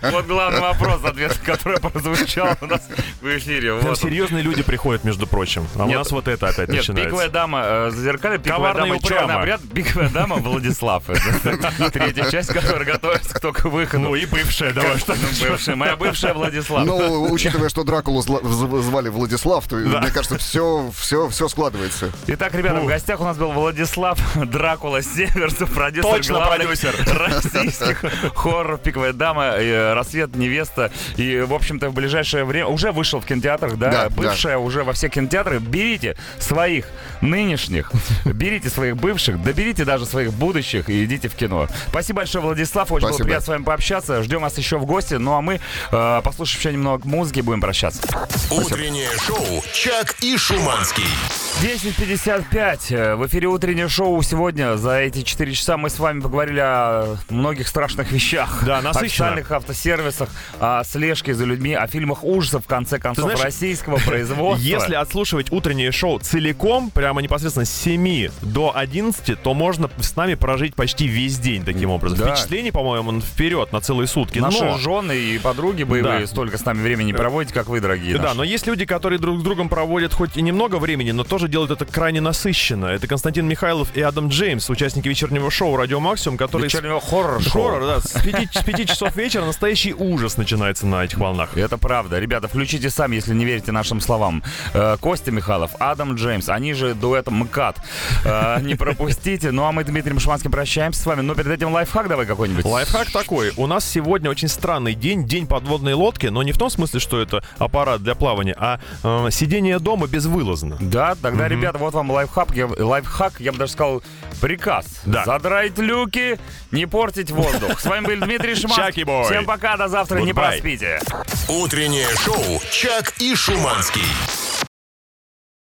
Speaker 1: Вот главный вопрос, ответ, который прозвучал у нас в эфире.
Speaker 2: Серьезные люди приходят, между прочим. А у
Speaker 1: Нет.
Speaker 2: нас вот это опять
Speaker 1: Нет,
Speaker 2: начинается.
Speaker 1: пиковая дама э, зазеркали, пиковая
Speaker 2: Коварно и
Speaker 1: дама черный обряд, пиковая дама Владислав. Третья часть, которая готовится к только выходу.
Speaker 2: Ну и бывшая, давай что
Speaker 1: бывшая, моя бывшая Владислав.
Speaker 5: Ну, учитывая, что Дракулу звали Владислав, то, мне кажется, все, все, все складывается.
Speaker 1: Итак, ребята, в гостях у нас был Владислав Дракула Северцев, продюсер
Speaker 2: Точно, продюсер.
Speaker 1: российских хорроров «Пиковая дама», э, «Рассвет невеста». И, в общем-то, в ближайшее время уже вышел в кинотеатрах, да?
Speaker 5: Да,
Speaker 1: Бывшая уже во все кинотеатры. Берите своих нынешних, берите своих бывших, доберите даже своих будущих и идите в кино. Спасибо большое, Владислав. Очень было
Speaker 5: Спасибо.
Speaker 1: приятно с вами пообщаться. Ждем вас еще в гости. Ну а мы, э, послушав еще немного музыки, будем прощаться.
Speaker 3: Утреннее шоу «Чак и Шуманский».
Speaker 1: 10.55. Э, В эфире утреннее шоу. Сегодня за эти 4 часа мы с вами поговорили о многих страшных вещах.
Speaker 2: Да,
Speaker 1: О
Speaker 2: насыщенно.
Speaker 1: официальных автосервисах, о слежке за людьми, о фильмах ужасов, в конце концов,
Speaker 2: знаешь,
Speaker 1: российского производства.
Speaker 2: Если отслушивать утреннее шоу целиком, прямо непосредственно с 7 до 11, то можно с нами прожить почти весь день таким образом.
Speaker 1: Да.
Speaker 2: Впечатлений, по-моему, вперед на целые сутки.
Speaker 1: Наши
Speaker 2: но...
Speaker 1: жены и подруги боевые
Speaker 2: Да.
Speaker 1: столько с нами времени проводите, как вы, дорогие
Speaker 2: Да,
Speaker 1: наши.
Speaker 2: но есть люди, которые друг с другом проводят хоть и немного времени, но тоже делают это крайне насыщенно. Это Константин Михайлов и Адам Джеймс, участники вечернего шоу «Радио Максимум», которые... с-
Speaker 1: Вечернего хоррор-шоу.
Speaker 2: Хоррор, да. С 5, с пяти часов вечера настоящий ужас начинается на этих волнах.
Speaker 1: Это правда. Ребята, включите сами, если не верите нашим словам. Э, Костя Михайлов, Адам Джеймс, они же дуэтом МКАД. Э, Не пропустите. Ну а мы, Дмитрий Мшманский, прощаемся с вами. Но перед этим лайфхак давай какой-нибудь.
Speaker 2: Лайфхак такой. У нас сегодня очень странный день, день подводной лодки, но не в том смысле, что это аппарат для плавания, а э, сидение дома безвылазно.
Speaker 1: Да, тогда, ребята, вот вам лайфхак, я, лайфхак, я бы даже сказал, приказ.
Speaker 2: Да.
Speaker 1: Задрать люки, не портить воздух. С вами был Дмитрий Шиманский.
Speaker 2: Чаки-бой.
Speaker 1: Всем пока, до завтра, не проспите.
Speaker 3: Утреннее шоу «Чак и Шуманский».